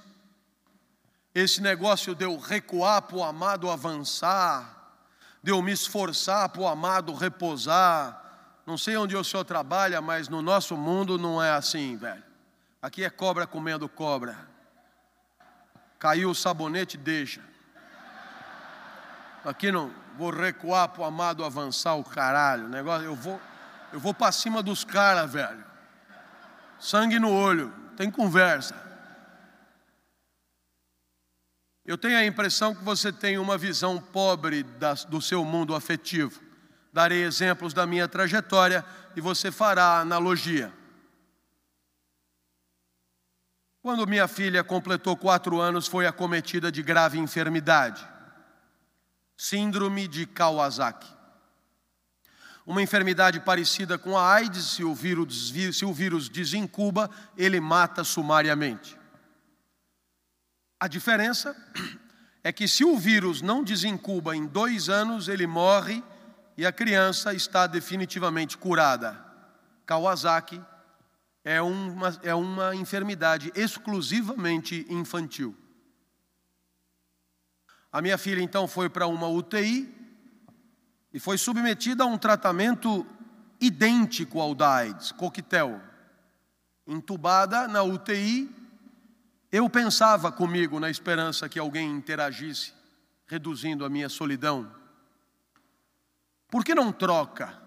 esse negócio de eu recuar para o amado avançar, de eu me esforçar para o amado repousar. Não sei onde o senhor trabalha, mas no nosso mundo não é assim, velho. Aqui é cobra comendo cobra. Caiu o sabonete, deixa. Aqui não vou recuar pro amado avançar o caralho. Negócio, eu vou, eu vou para cima dos caras, velho. Sangue no olho, tem conversa. Eu tenho a impressão que você tem uma visão pobre do seu mundo afetivo. Darei exemplos da minha trajetória e você fará analogia. Quando minha filha completou quatro anos, foi acometida de grave enfermidade, Síndrome de Kawasaki. Uma enfermidade parecida com a AIDS, se o vírus, se o vírus desincuba, ele mata sumariamente. A diferença é que se o vírus não desincuba em dois anos, ele morre e a criança está definitivamente curada. Kawasaki é uma, é uma enfermidade exclusivamente infantil. A minha filha então foi para uma UTI e foi submetida a um tratamento idêntico ao da AIDS, coquetel. Entubada na UTI, eu pensava comigo na esperança que alguém interagisse, reduzindo a minha solidão. Por que não troca?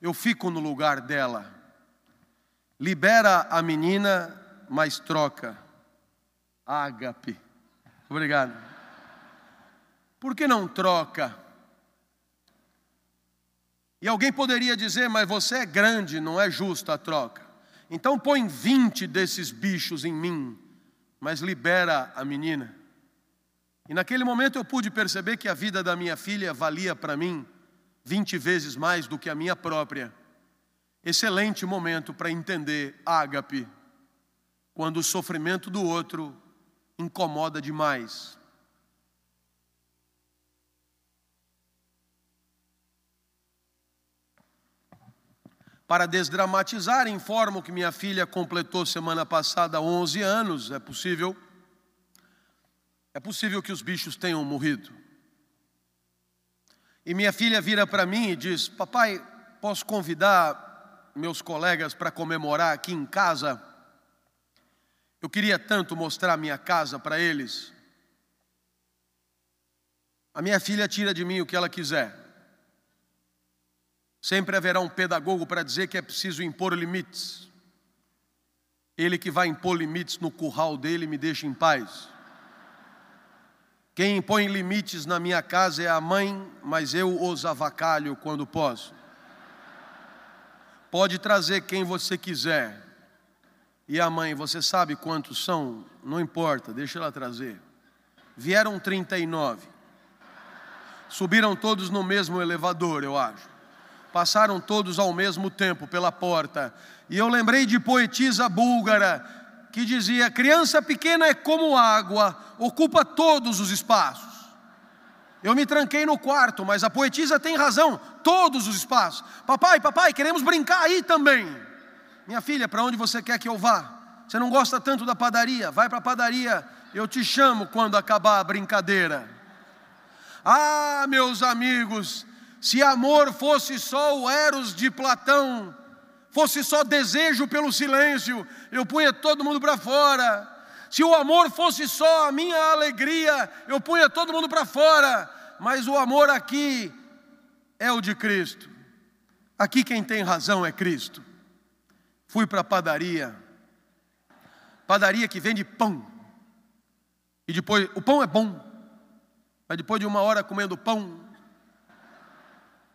Eu fico no lugar dela. Libera a menina, mas troca. Ágape. Obrigado. Por que não troca? E alguém poderia dizer, mas você é grande, não é justa a troca. Então põe 20 desses bichos em mim, mas libera a menina. E naquele momento eu pude perceber que a vida da minha filha valia para mim 20 vezes mais do que a minha própria. Excelente momento para entender ágape, quando o sofrimento do outro incomoda demais. Para desdramatizar, informo que minha filha completou semana passada 11 anos. É possível. É possível que os bichos tenham morrido. E minha filha vira para mim e diz: Papai, posso convidar meus colegas para comemorar aqui em casa? Eu queria tanto mostrar minha casa para eles. A minha filha tira de mim o que ela quiser. Sempre haverá um pedagogo para dizer que é preciso impor limites. Ele que vai impor limites no curral dele me deixa em paz. Quem impõe limites na minha casa é a mãe, mas eu os avacalho quando posso. Pode trazer quem você quiser. E a mãe, você sabe quantos são? Não importa, deixa ela trazer. Vieram 39. Subiram todos no mesmo elevador, eu acho passaram todos ao mesmo tempo pela porta. E eu lembrei de poetisa búlgara que dizia: criança pequena é como água, ocupa todos os espaços. Eu me tranquei no quarto, mas a poetisa tem razão, todos os espaços. Papai, papai, queremos brincar aí também. Minha filha, para onde você quer que eu vá? Você não gosta tanto da padaria? Vai para a padaria, eu te chamo quando acabar a brincadeira. Ah, meus amigos, se amor fosse só o Eros de Platão, fosse só desejo pelo silêncio, eu punha todo mundo para fora. Se o amor fosse só a minha alegria, eu punha todo mundo para fora. Mas o amor aqui é o de Cristo. Aqui quem tem razão é Cristo. Fui para a padaria, padaria que vende pão. E depois, o pão é bom, mas depois de uma hora comendo pão,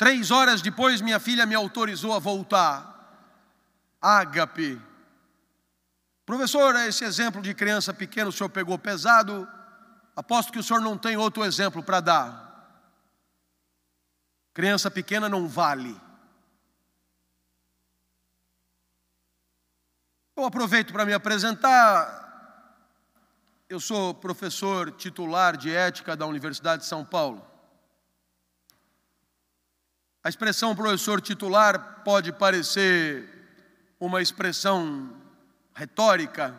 Três horas depois, minha filha me autorizou a voltar. Ágape. Professor, esse exemplo de criança pequena o senhor pegou pesado. Aposto que o senhor não tem outro exemplo para dar. Criança pequena não vale. Eu aproveito para me apresentar. Eu sou professor titular de ética da Universidade de São Paulo. A expressão professor titular pode parecer uma expressão retórica,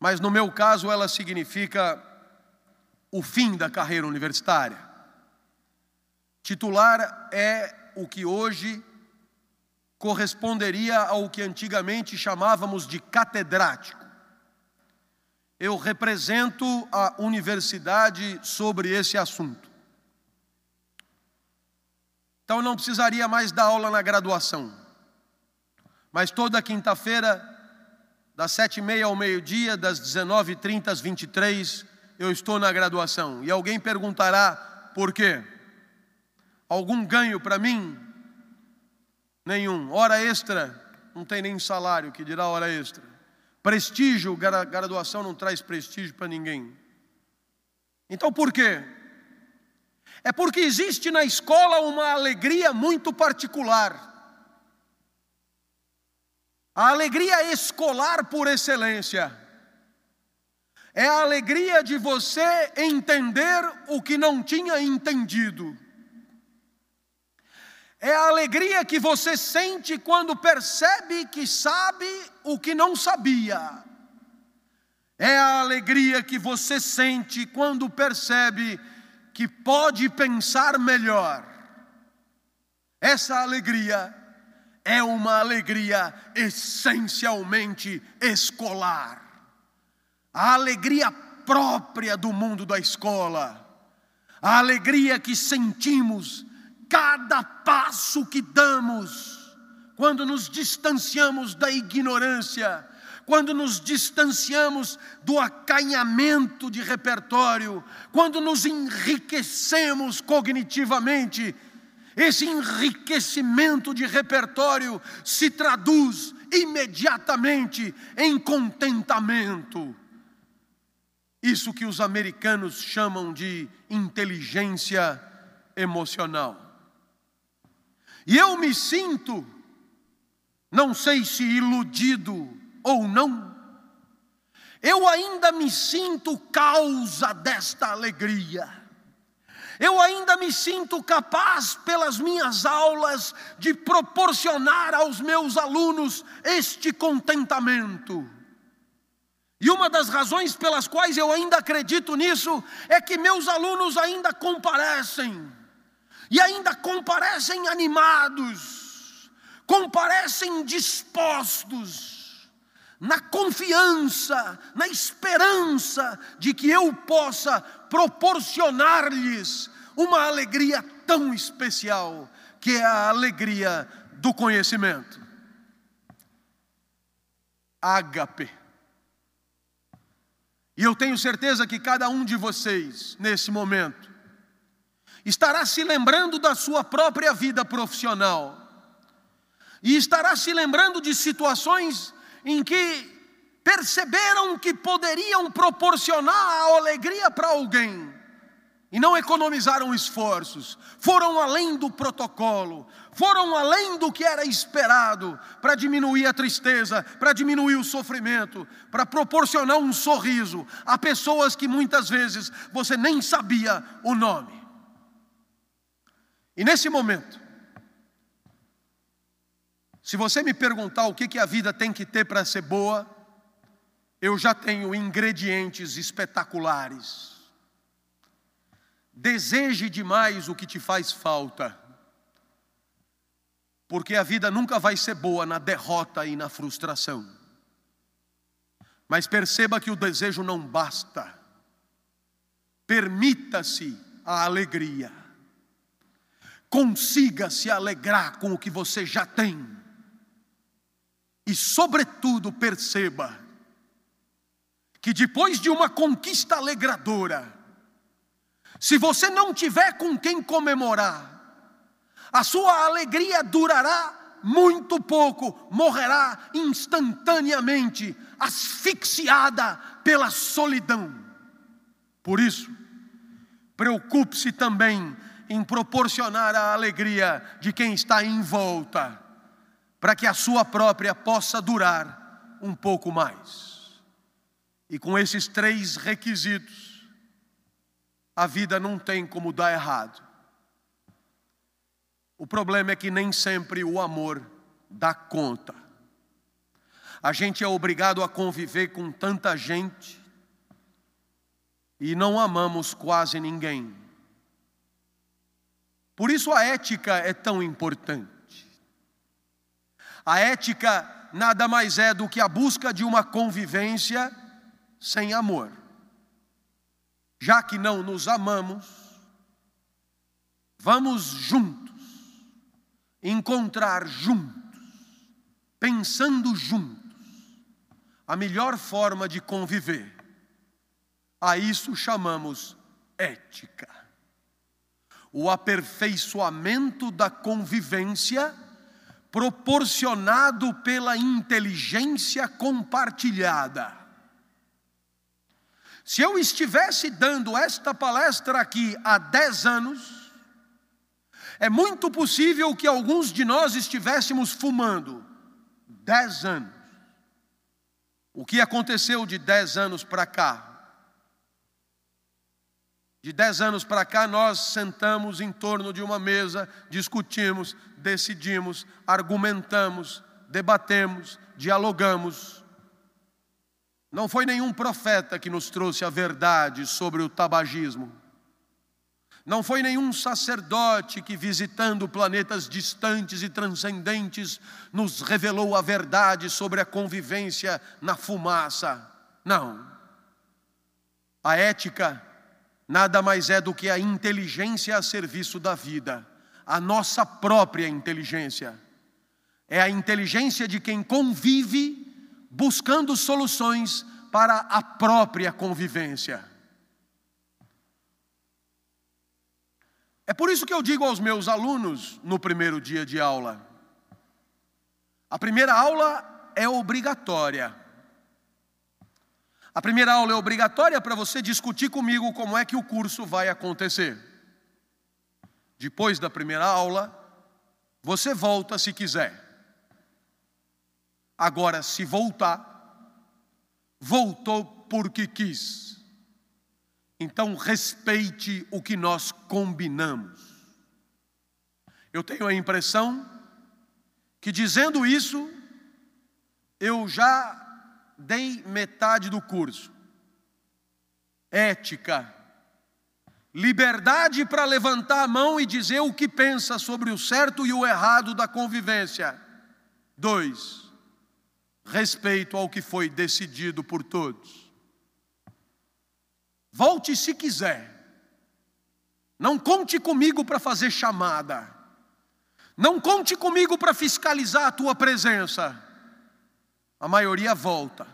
mas no meu caso ela significa o fim da carreira universitária. Titular é o que hoje corresponderia ao que antigamente chamávamos de catedrático. Eu represento a universidade sobre esse assunto. Então não precisaria mais dar aula na graduação. Mas toda quinta-feira, das sete e meia ao meio-dia, das 19h30 às 23 eu estou na graduação. E alguém perguntará por quê? Algum ganho para mim? Nenhum. Hora extra? Não tem nem salário, que dirá hora extra. Prestígio, graduação não traz prestígio para ninguém. Então por quê? É porque existe na escola uma alegria muito particular. A alegria escolar por excelência. É a alegria de você entender o que não tinha entendido. É a alegria que você sente quando percebe que sabe o que não sabia. É a alegria que você sente quando percebe que pode pensar melhor. Essa alegria é uma alegria essencialmente escolar. A alegria própria do mundo da escola. A alegria que sentimos cada passo que damos, quando nos distanciamos da ignorância, quando nos distanciamos do acanhamento de repertório, quando nos enriquecemos cognitivamente, esse enriquecimento de repertório se traduz imediatamente em contentamento. Isso que os americanos chamam de inteligência emocional. E eu me sinto, não sei se iludido ou não, eu ainda me sinto causa desta alegria. Eu ainda me sinto capaz, pelas minhas aulas, de proporcionar aos meus alunos este contentamento. E uma das razões pelas quais eu ainda acredito nisso é que meus alunos ainda comparecem e ainda comparecem animados, comparecem dispostos, na confiança, na esperança de que eu possa proporcionar-lhes uma alegria tão especial, que é a alegria do conhecimento. Ágape. E eu tenho certeza que cada um de vocês, nesse momento, estará se lembrando da sua própria vida profissional, e estará se lembrando de situações em que perceberam que poderiam proporcionar a alegria para alguém, e não economizaram esforços, foram além do protocolo, foram além do que era esperado para diminuir a tristeza, para diminuir o sofrimento, para proporcionar um sorriso a pessoas que muitas vezes você nem sabia o nome. E nesse momento, se você me perguntar o que, a vida tem que ter para ser boa, eu já tenho ingredientes espetaculares. Deseje demais o que te faz falta, porque a vida nunca vai ser boa na derrota e na frustração. Mas perceba que o desejo não basta, permita-se a alegria consiga se alegrar com o que você já tem. E, sobretudo, perceba que depois de uma conquista alegradora, se você não tiver com quem comemorar, a sua alegria durará muito pouco, morrerá instantaneamente, asfixiada pela solidão. Por isso, preocupe-se também em proporcionar a alegria de quem está em volta, para que a sua própria possa durar um pouco mais. E com esses três requisitos, a vida não tem como dar errado. O problema é que nem sempre o amor dá conta. A gente é obrigado a conviver com tanta gente e não amamos quase ninguém. Por isso a ética é tão importante. A ética nada mais é do que a busca de uma convivência sem amor. Já que não nos amamos, vamos juntos, encontrar juntos, pensando juntos, a melhor forma de conviver. A isso chamamos ética. O aperfeiçoamento da convivência proporcionado pela inteligência compartilhada. Se eu estivesse dando esta palestra aqui há 10 anos, é muito possível que alguns de nós estivéssemos fumando. 10 anos. O que aconteceu de 10 anos para cá? De dez anos para cá, nós sentamos em torno de uma mesa, discutimos, decidimos, argumentamos, debatemos, dialogamos. Não foi nenhum profeta que nos trouxe a verdade sobre o tabagismo. Não foi nenhum sacerdote que, visitando planetas distantes e transcendentes, nos revelou a verdade sobre a convivência na fumaça. Não. A ética nada mais é do que a inteligência a serviço da vida, a nossa própria inteligência. É a inteligência de quem convive buscando soluções para a própria convivência. É por isso que eu digo aos meus alunos no primeiro dia de aula: a primeira aula é obrigatória. A primeira aula é obrigatória para você discutir comigo como é que o curso vai acontecer. Depois da primeira aula, você volta se quiser. Agora, se voltar, voltou porque quis. Então, respeite o que nós combinamos. Eu tenho a impressão que dizendo isso, eu já dei metade do curso. Ética. Liberdade para levantar a mão e dizer o que pensa sobre o certo e o errado da convivência. Dois. Respeito ao que foi decidido por todos. Volte se quiser. Não conte comigo para fazer chamada. Não conte comigo para fiscalizar a tua presença a maioria volta.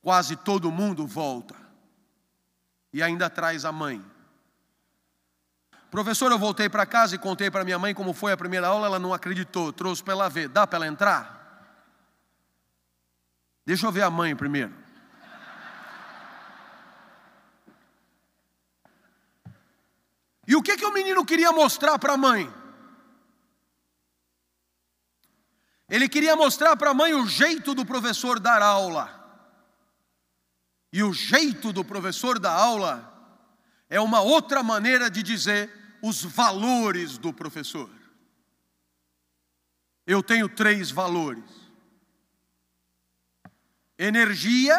Quase todo mundo volta. E ainda traz a mãe. Professor, eu voltei para casa e contei para minha mãe como foi a primeira aula, ela não acreditou, trouxe para ela ver. Dá para ela entrar? Deixa eu ver a mãe primeiro. E o que, que o menino queria mostrar para a mãe? Ele queria mostrar para a mãe o jeito do professor dar aula. E o jeito do professor dar aula é uma outra maneira de dizer os valores do professor. Eu tenho três valores: energia,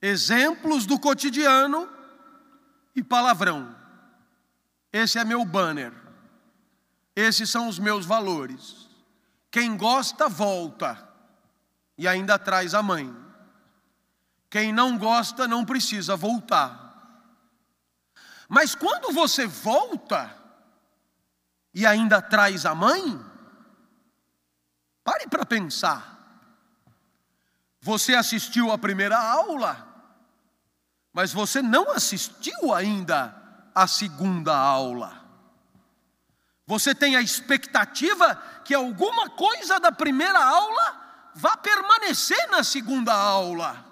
exemplos do cotidiano e palavrão. Esse é meu banner. Esses são os meus valores. Quem gosta, volta e ainda traz a mãe. Quem não gosta, não precisa voltar. Mas quando você volta e ainda traz a mãe, pare para pensar. Você assistiu a primeira aula, mas você não assistiu ainda a segunda aula. Você tem a expectativa que alguma coisa da primeira aula vá permanecer na segunda aula.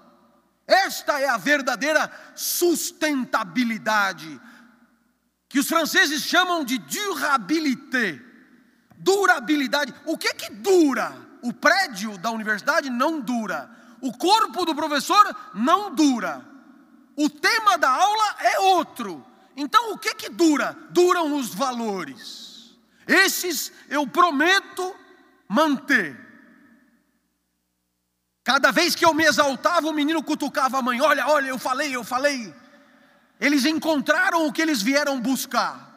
Esta é a verdadeira sustentabilidade, que os franceses chamam de durabilité. Durabilidade. O que que dura? O prédio da universidade não dura. O corpo do professor não dura. O tema da aula é outro. Então o que que dura? Duram os valores. Esses eu prometo manter. Cada vez que eu me exaltava, o menino cutucava a mãe: Olha, olha, eu falei, eu falei. Eles encontraram o que eles vieram buscar.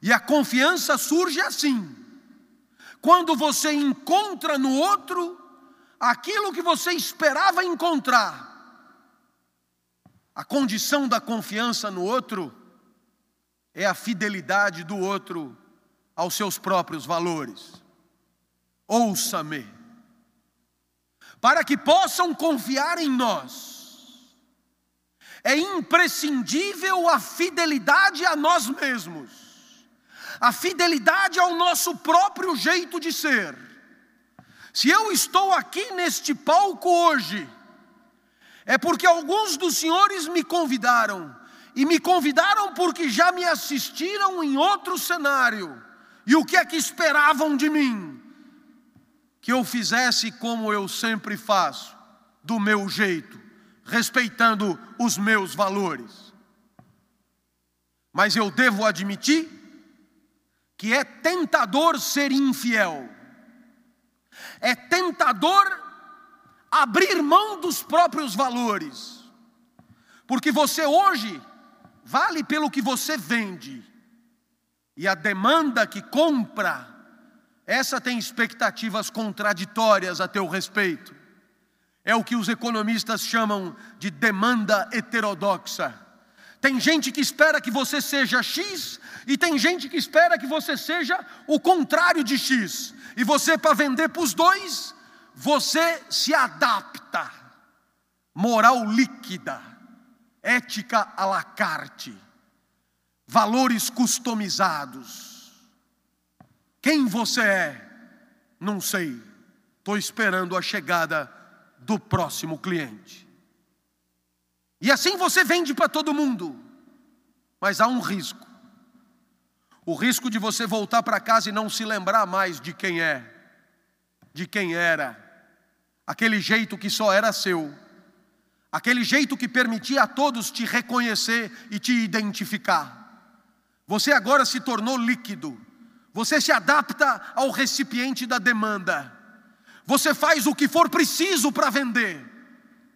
E a confiança surge assim. quando você encontra no outro aquilo que você esperava encontrar. A condição da confiança no outro é a fidelidade do outro aos seus próprios valores. Ouça-me. Para que possam confiar em nós, é imprescindível a fidelidade a nós mesmos a fidelidade ao nosso próprio jeito de ser. Se eu estou aqui neste palco hoje, é porque alguns dos senhores me convidaram, e me convidaram porque já me assistiram em outro cenário, e o que é que esperavam de mim? Que eu fizesse como eu sempre faço, do meu jeito, respeitando os meus valores. Mas eu devo admitir que é tentador ser infiel, é tentador abrir mão dos próprios valores, porque você hoje vale pelo que você vende, e a demanda que compra, essa tem expectativas contraditórias a teu respeito. É o que os economistas chamam de demanda heterodoxa. Tem gente que espera que você seja X e tem gente que espera que você seja o contrário de X. E você, para vender para os dois, você se adapta. Moral líquida, ética à la carte, valores customizados. Quem você é? Não sei. Estou esperando a chegada do próximo cliente. E assim você vende para todo mundo. Mas há um risco. O risco de você voltar para casa e não se lembrar mais de quem é, de quem era, aquele jeito que só era seu, aquele jeito que permitia a todos te reconhecer e te identificar. Você agora se tornou líquido, você se adapta ao recipiente da demanda, você faz o que for preciso para vender,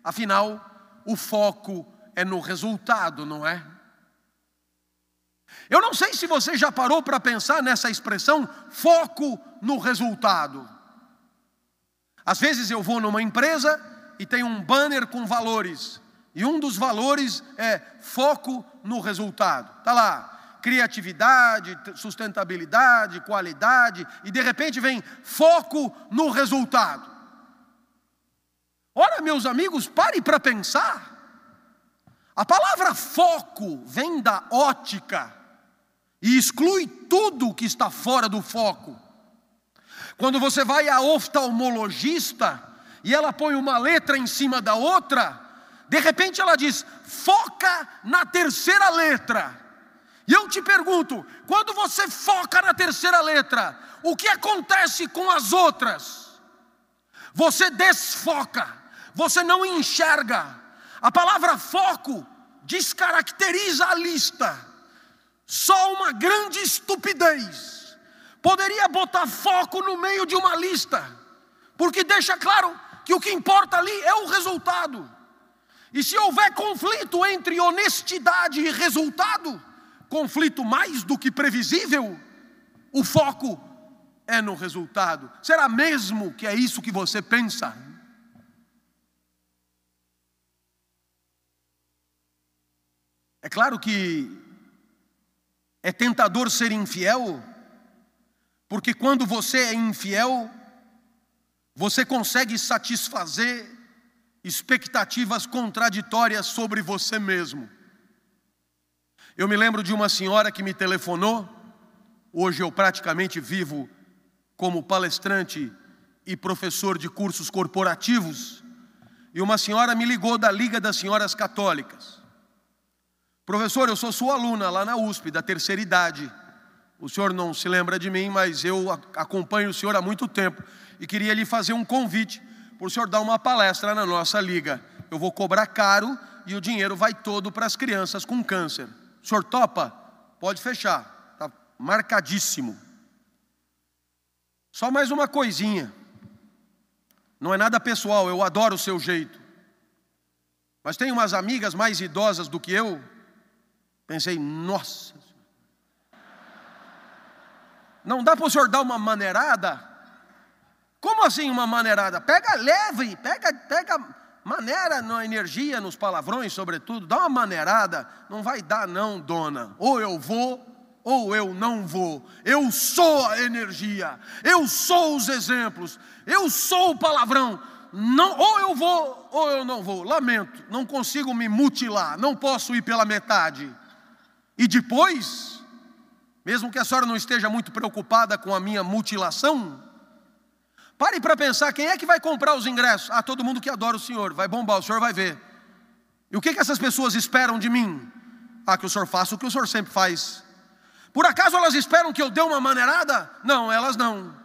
afinal, o foco é no resultado, não é? Eu não sei se você já parou para pensar nessa expressão foco no resultado. Às vezes eu vou numa empresa e tem um banner com valores, e um dos valores é foco no resultado. Está lá, criatividade, sustentabilidade, qualidade, e de repente vem foco no resultado. Ora, meus amigos, pare para pensar. A palavra foco vem da ótica e exclui tudo que está fora do foco. Quando você vai a oftalmologista e ela põe uma letra em cima da outra, de repente ela diz: foca na terceira letra. E eu te pergunto: quando você foca na terceira letra, o que acontece com as outras? Você desfoca você não enxerga. A palavra foco descaracteriza a lista. Só uma grande estupidez poderia botar foco no meio de uma lista, porque deixa claro que o que importa ali é o resultado. E se houver conflito entre honestidade e resultado, conflito mais do que previsível, o foco é no resultado. Será mesmo que é isso que você pensa? É claro que é tentador ser infiel, porque quando você é infiel, você consegue satisfazer expectativas contraditórias sobre você mesmo. Eu me lembro de uma senhora que me telefonou, hoje eu praticamente vivo como palestrante e professor de cursos corporativos, e uma senhora me ligou da Liga das Senhoras Católicas. Professor, eu sou sua aluna lá na USP, da terceira idade. O senhor não se lembra de mim, mas eu acompanho o senhor há muito tempo e queria lhe fazer um convite para o senhor dar uma palestra na nossa liga. Eu vou cobrar caro e o dinheiro vai todo para as crianças com câncer. O senhor topa? Pode fechar, está marcadíssimo. Só mais uma coisinha. Não é nada pessoal, eu adoro o seu jeito. Mas tem umas amigas mais idosas do que eu, Pensei, nossa. Não dá para o senhor dar uma maneirada? Como assim uma maneirada? Pega leve, pega, pega maneira na energia, nos palavrões, sobretudo. Dá uma maneirada. Não vai dar, não, dona. Ou eu vou, ou eu não vou. Eu sou a energia. Eu sou os exemplos. Eu sou o palavrão. Não, ou eu vou, ou eu não vou. Lamento, não consigo me mutilar. Não posso ir pela metade. E depois, mesmo que a senhora não esteja muito preocupada com a minha mutilação, Pare para pensar, quem é que vai comprar os ingressos? Ah, todo mundo que adora o Senhor, vai bombar, o Senhor vai ver. E o que, que essas pessoas esperam de mim? Ah, que o Senhor faça o que o Senhor sempre faz. Por acaso elas esperam que eu dê uma maneirada? Não, elas não.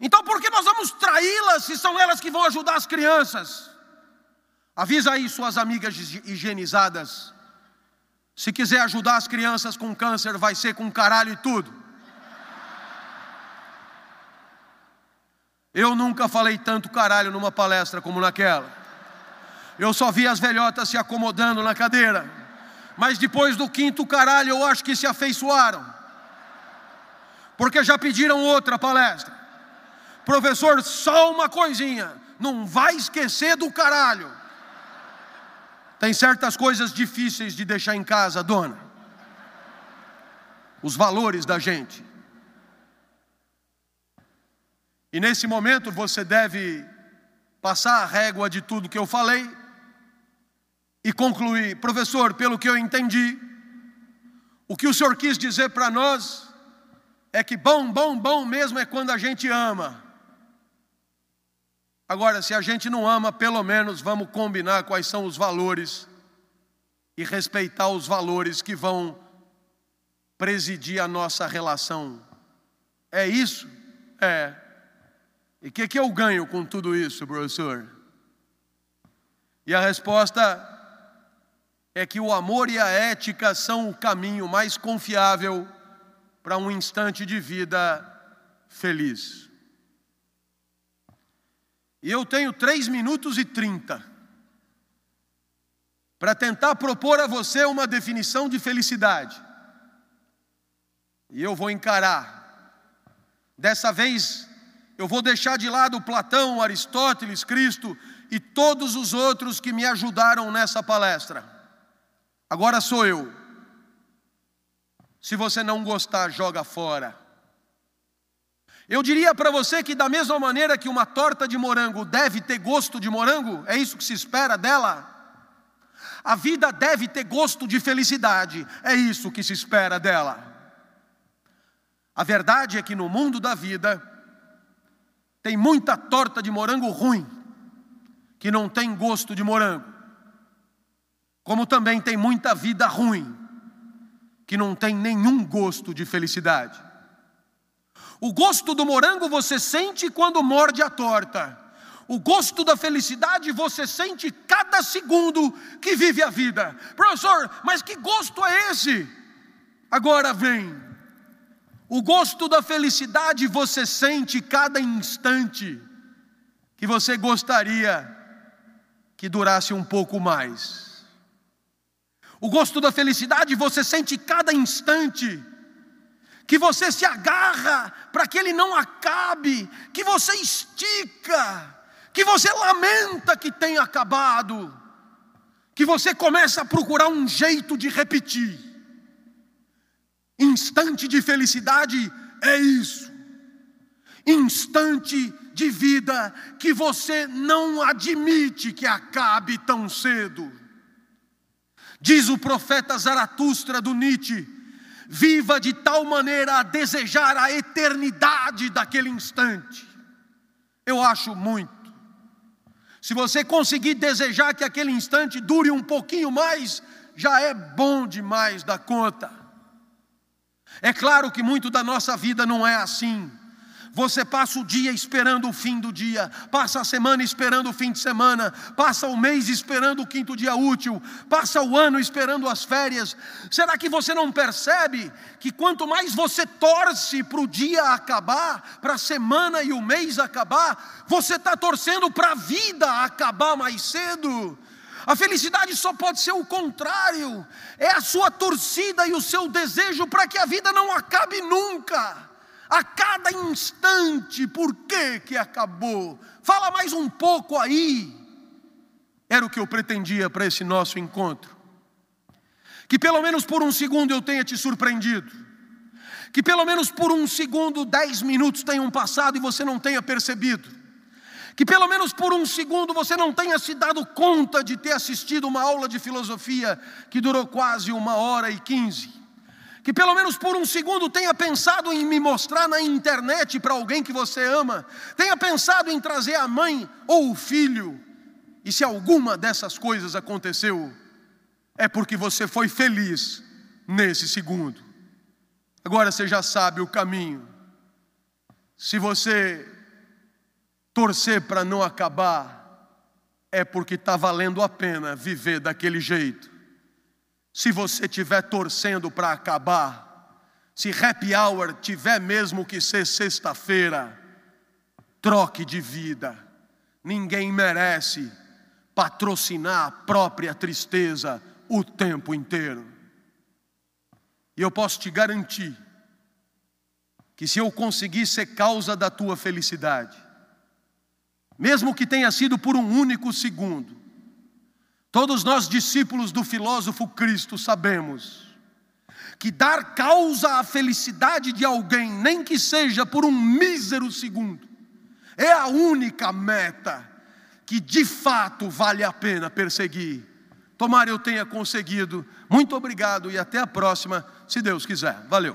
Então por que nós vamos traí-las se são elas que vão ajudar as crianças? Avisa aí suas amigas higienizadas. Se quiser ajudar as crianças com câncer, vai ser com caralho e tudo. Eu nunca falei tanto caralho numa palestra como naquela. Eu só vi as velhotas se acomodando na cadeira. Mas depois do quinto caralho, eu acho que se afeiçoaram. Porque já pediram outra palestra. Professor, só uma coisinha. Não vai esquecer do caralho. Tem certas coisas difíceis de deixar em casa, dona. Os valores da gente. E nesse momento você deve passar a régua de tudo que eu falei e concluir, professor, pelo que eu entendi, o que o senhor quis dizer para nós é que bom, bom, bom mesmo é quando a gente ama. Agora, se a gente não ama, pelo menos vamos combinar quais são os valores e respeitar os valores que vão presidir a nossa relação. É isso? É. E o que, que eu ganho com tudo isso, professor? E a resposta é que o amor e a ética são o caminho mais confiável para um instante de vida feliz. E eu tenho três minutos e trinta para tentar propor a você uma definição de felicidade. E eu vou encarar. Dessa vez, eu vou deixar de lado Platão, Aristóteles, Cristo e todos os outros que me ajudaram nessa palestra. Agora sou eu. Se você não gostar, joga fora. Eu diria para você que, da mesma maneira que uma torta de morango deve ter gosto de morango, é isso que se espera dela. A vida deve ter gosto de felicidade, é isso que se espera dela. A verdade é que no mundo da vida, tem muita torta de morango ruim, que não tem gosto de morango. Como também tem muita vida ruim, que não tem nenhum gosto de felicidade. O gosto do morango você sente quando morde a torta. O gosto da felicidade você sente cada segundo que vive a vida. Professor, mas que gosto é esse? Agora vem o gosto da felicidade você sente cada instante que você gostaria que durasse um pouco mais. O gosto da felicidade você sente cada instante que você se agarra para que ele não acabe, que você estica, que você lamenta que tenha acabado, que você começa a procurar um jeito de repetir. Instante de felicidade é isso. Instante de vida que você não admite que acabe tão cedo. Diz o profeta Zaratustra do Nietzsche: viva de tal maneira a desejar a eternidade daquele instante. Eu acho muito. Se você conseguir desejar que aquele instante dure um pouquinho mais, já é bom demais da conta. É claro que muito da nossa vida não é assim. Você passa o dia esperando o fim do dia, passa a semana esperando o fim de semana, passa o mês esperando o quinto dia útil, passa o ano esperando as férias. Será que você não percebe que quanto mais você torce para o dia acabar, para a semana e o mês acabar, você está torcendo para a vida acabar mais cedo? A felicidade só pode ser o contrário, é a sua torcida e o seu desejo para que a vida não acabe nunca. a cada instante, por que que acabou? Fala mais um pouco aí. Era o que eu pretendia para esse nosso encontro. Que pelo menos por um segundo eu tenha te surpreendido. Que pelo menos por um segundo, dez minutos tenham passado e você não tenha percebido. Que pelo menos por um segundo você não tenha se dado conta de ter assistido uma aula de filosofia que durou quase uma hora e quinze que pelo menos por um segundo tenha pensado em me mostrar na internet para alguém que você ama, tenha pensado em trazer a mãe ou o filho, e se alguma dessas coisas aconteceu, é porque você foi feliz nesse segundo. Agora você já sabe o caminho. Se você torcer para não acabar, é porque está valendo a pena viver daquele jeito. Se você estiver torcendo para acabar, se happy hour tiver mesmo que ser sexta-feira, troque de vida. Ninguém merece patrocinar a própria tristeza o tempo inteiro. E eu posso te garantir que se eu conseguir ser causa da tua felicidade, mesmo que tenha sido por um único segundo, Todos nós, discípulos do filósofo Cristo, sabemos que dar causa à felicidade de alguém, nem que seja por um mísero segundo, é a única meta que de fato vale a pena perseguir. Tomara eu tenha conseguido. Muito obrigado e até a próxima, se Deus quiser. Valeu.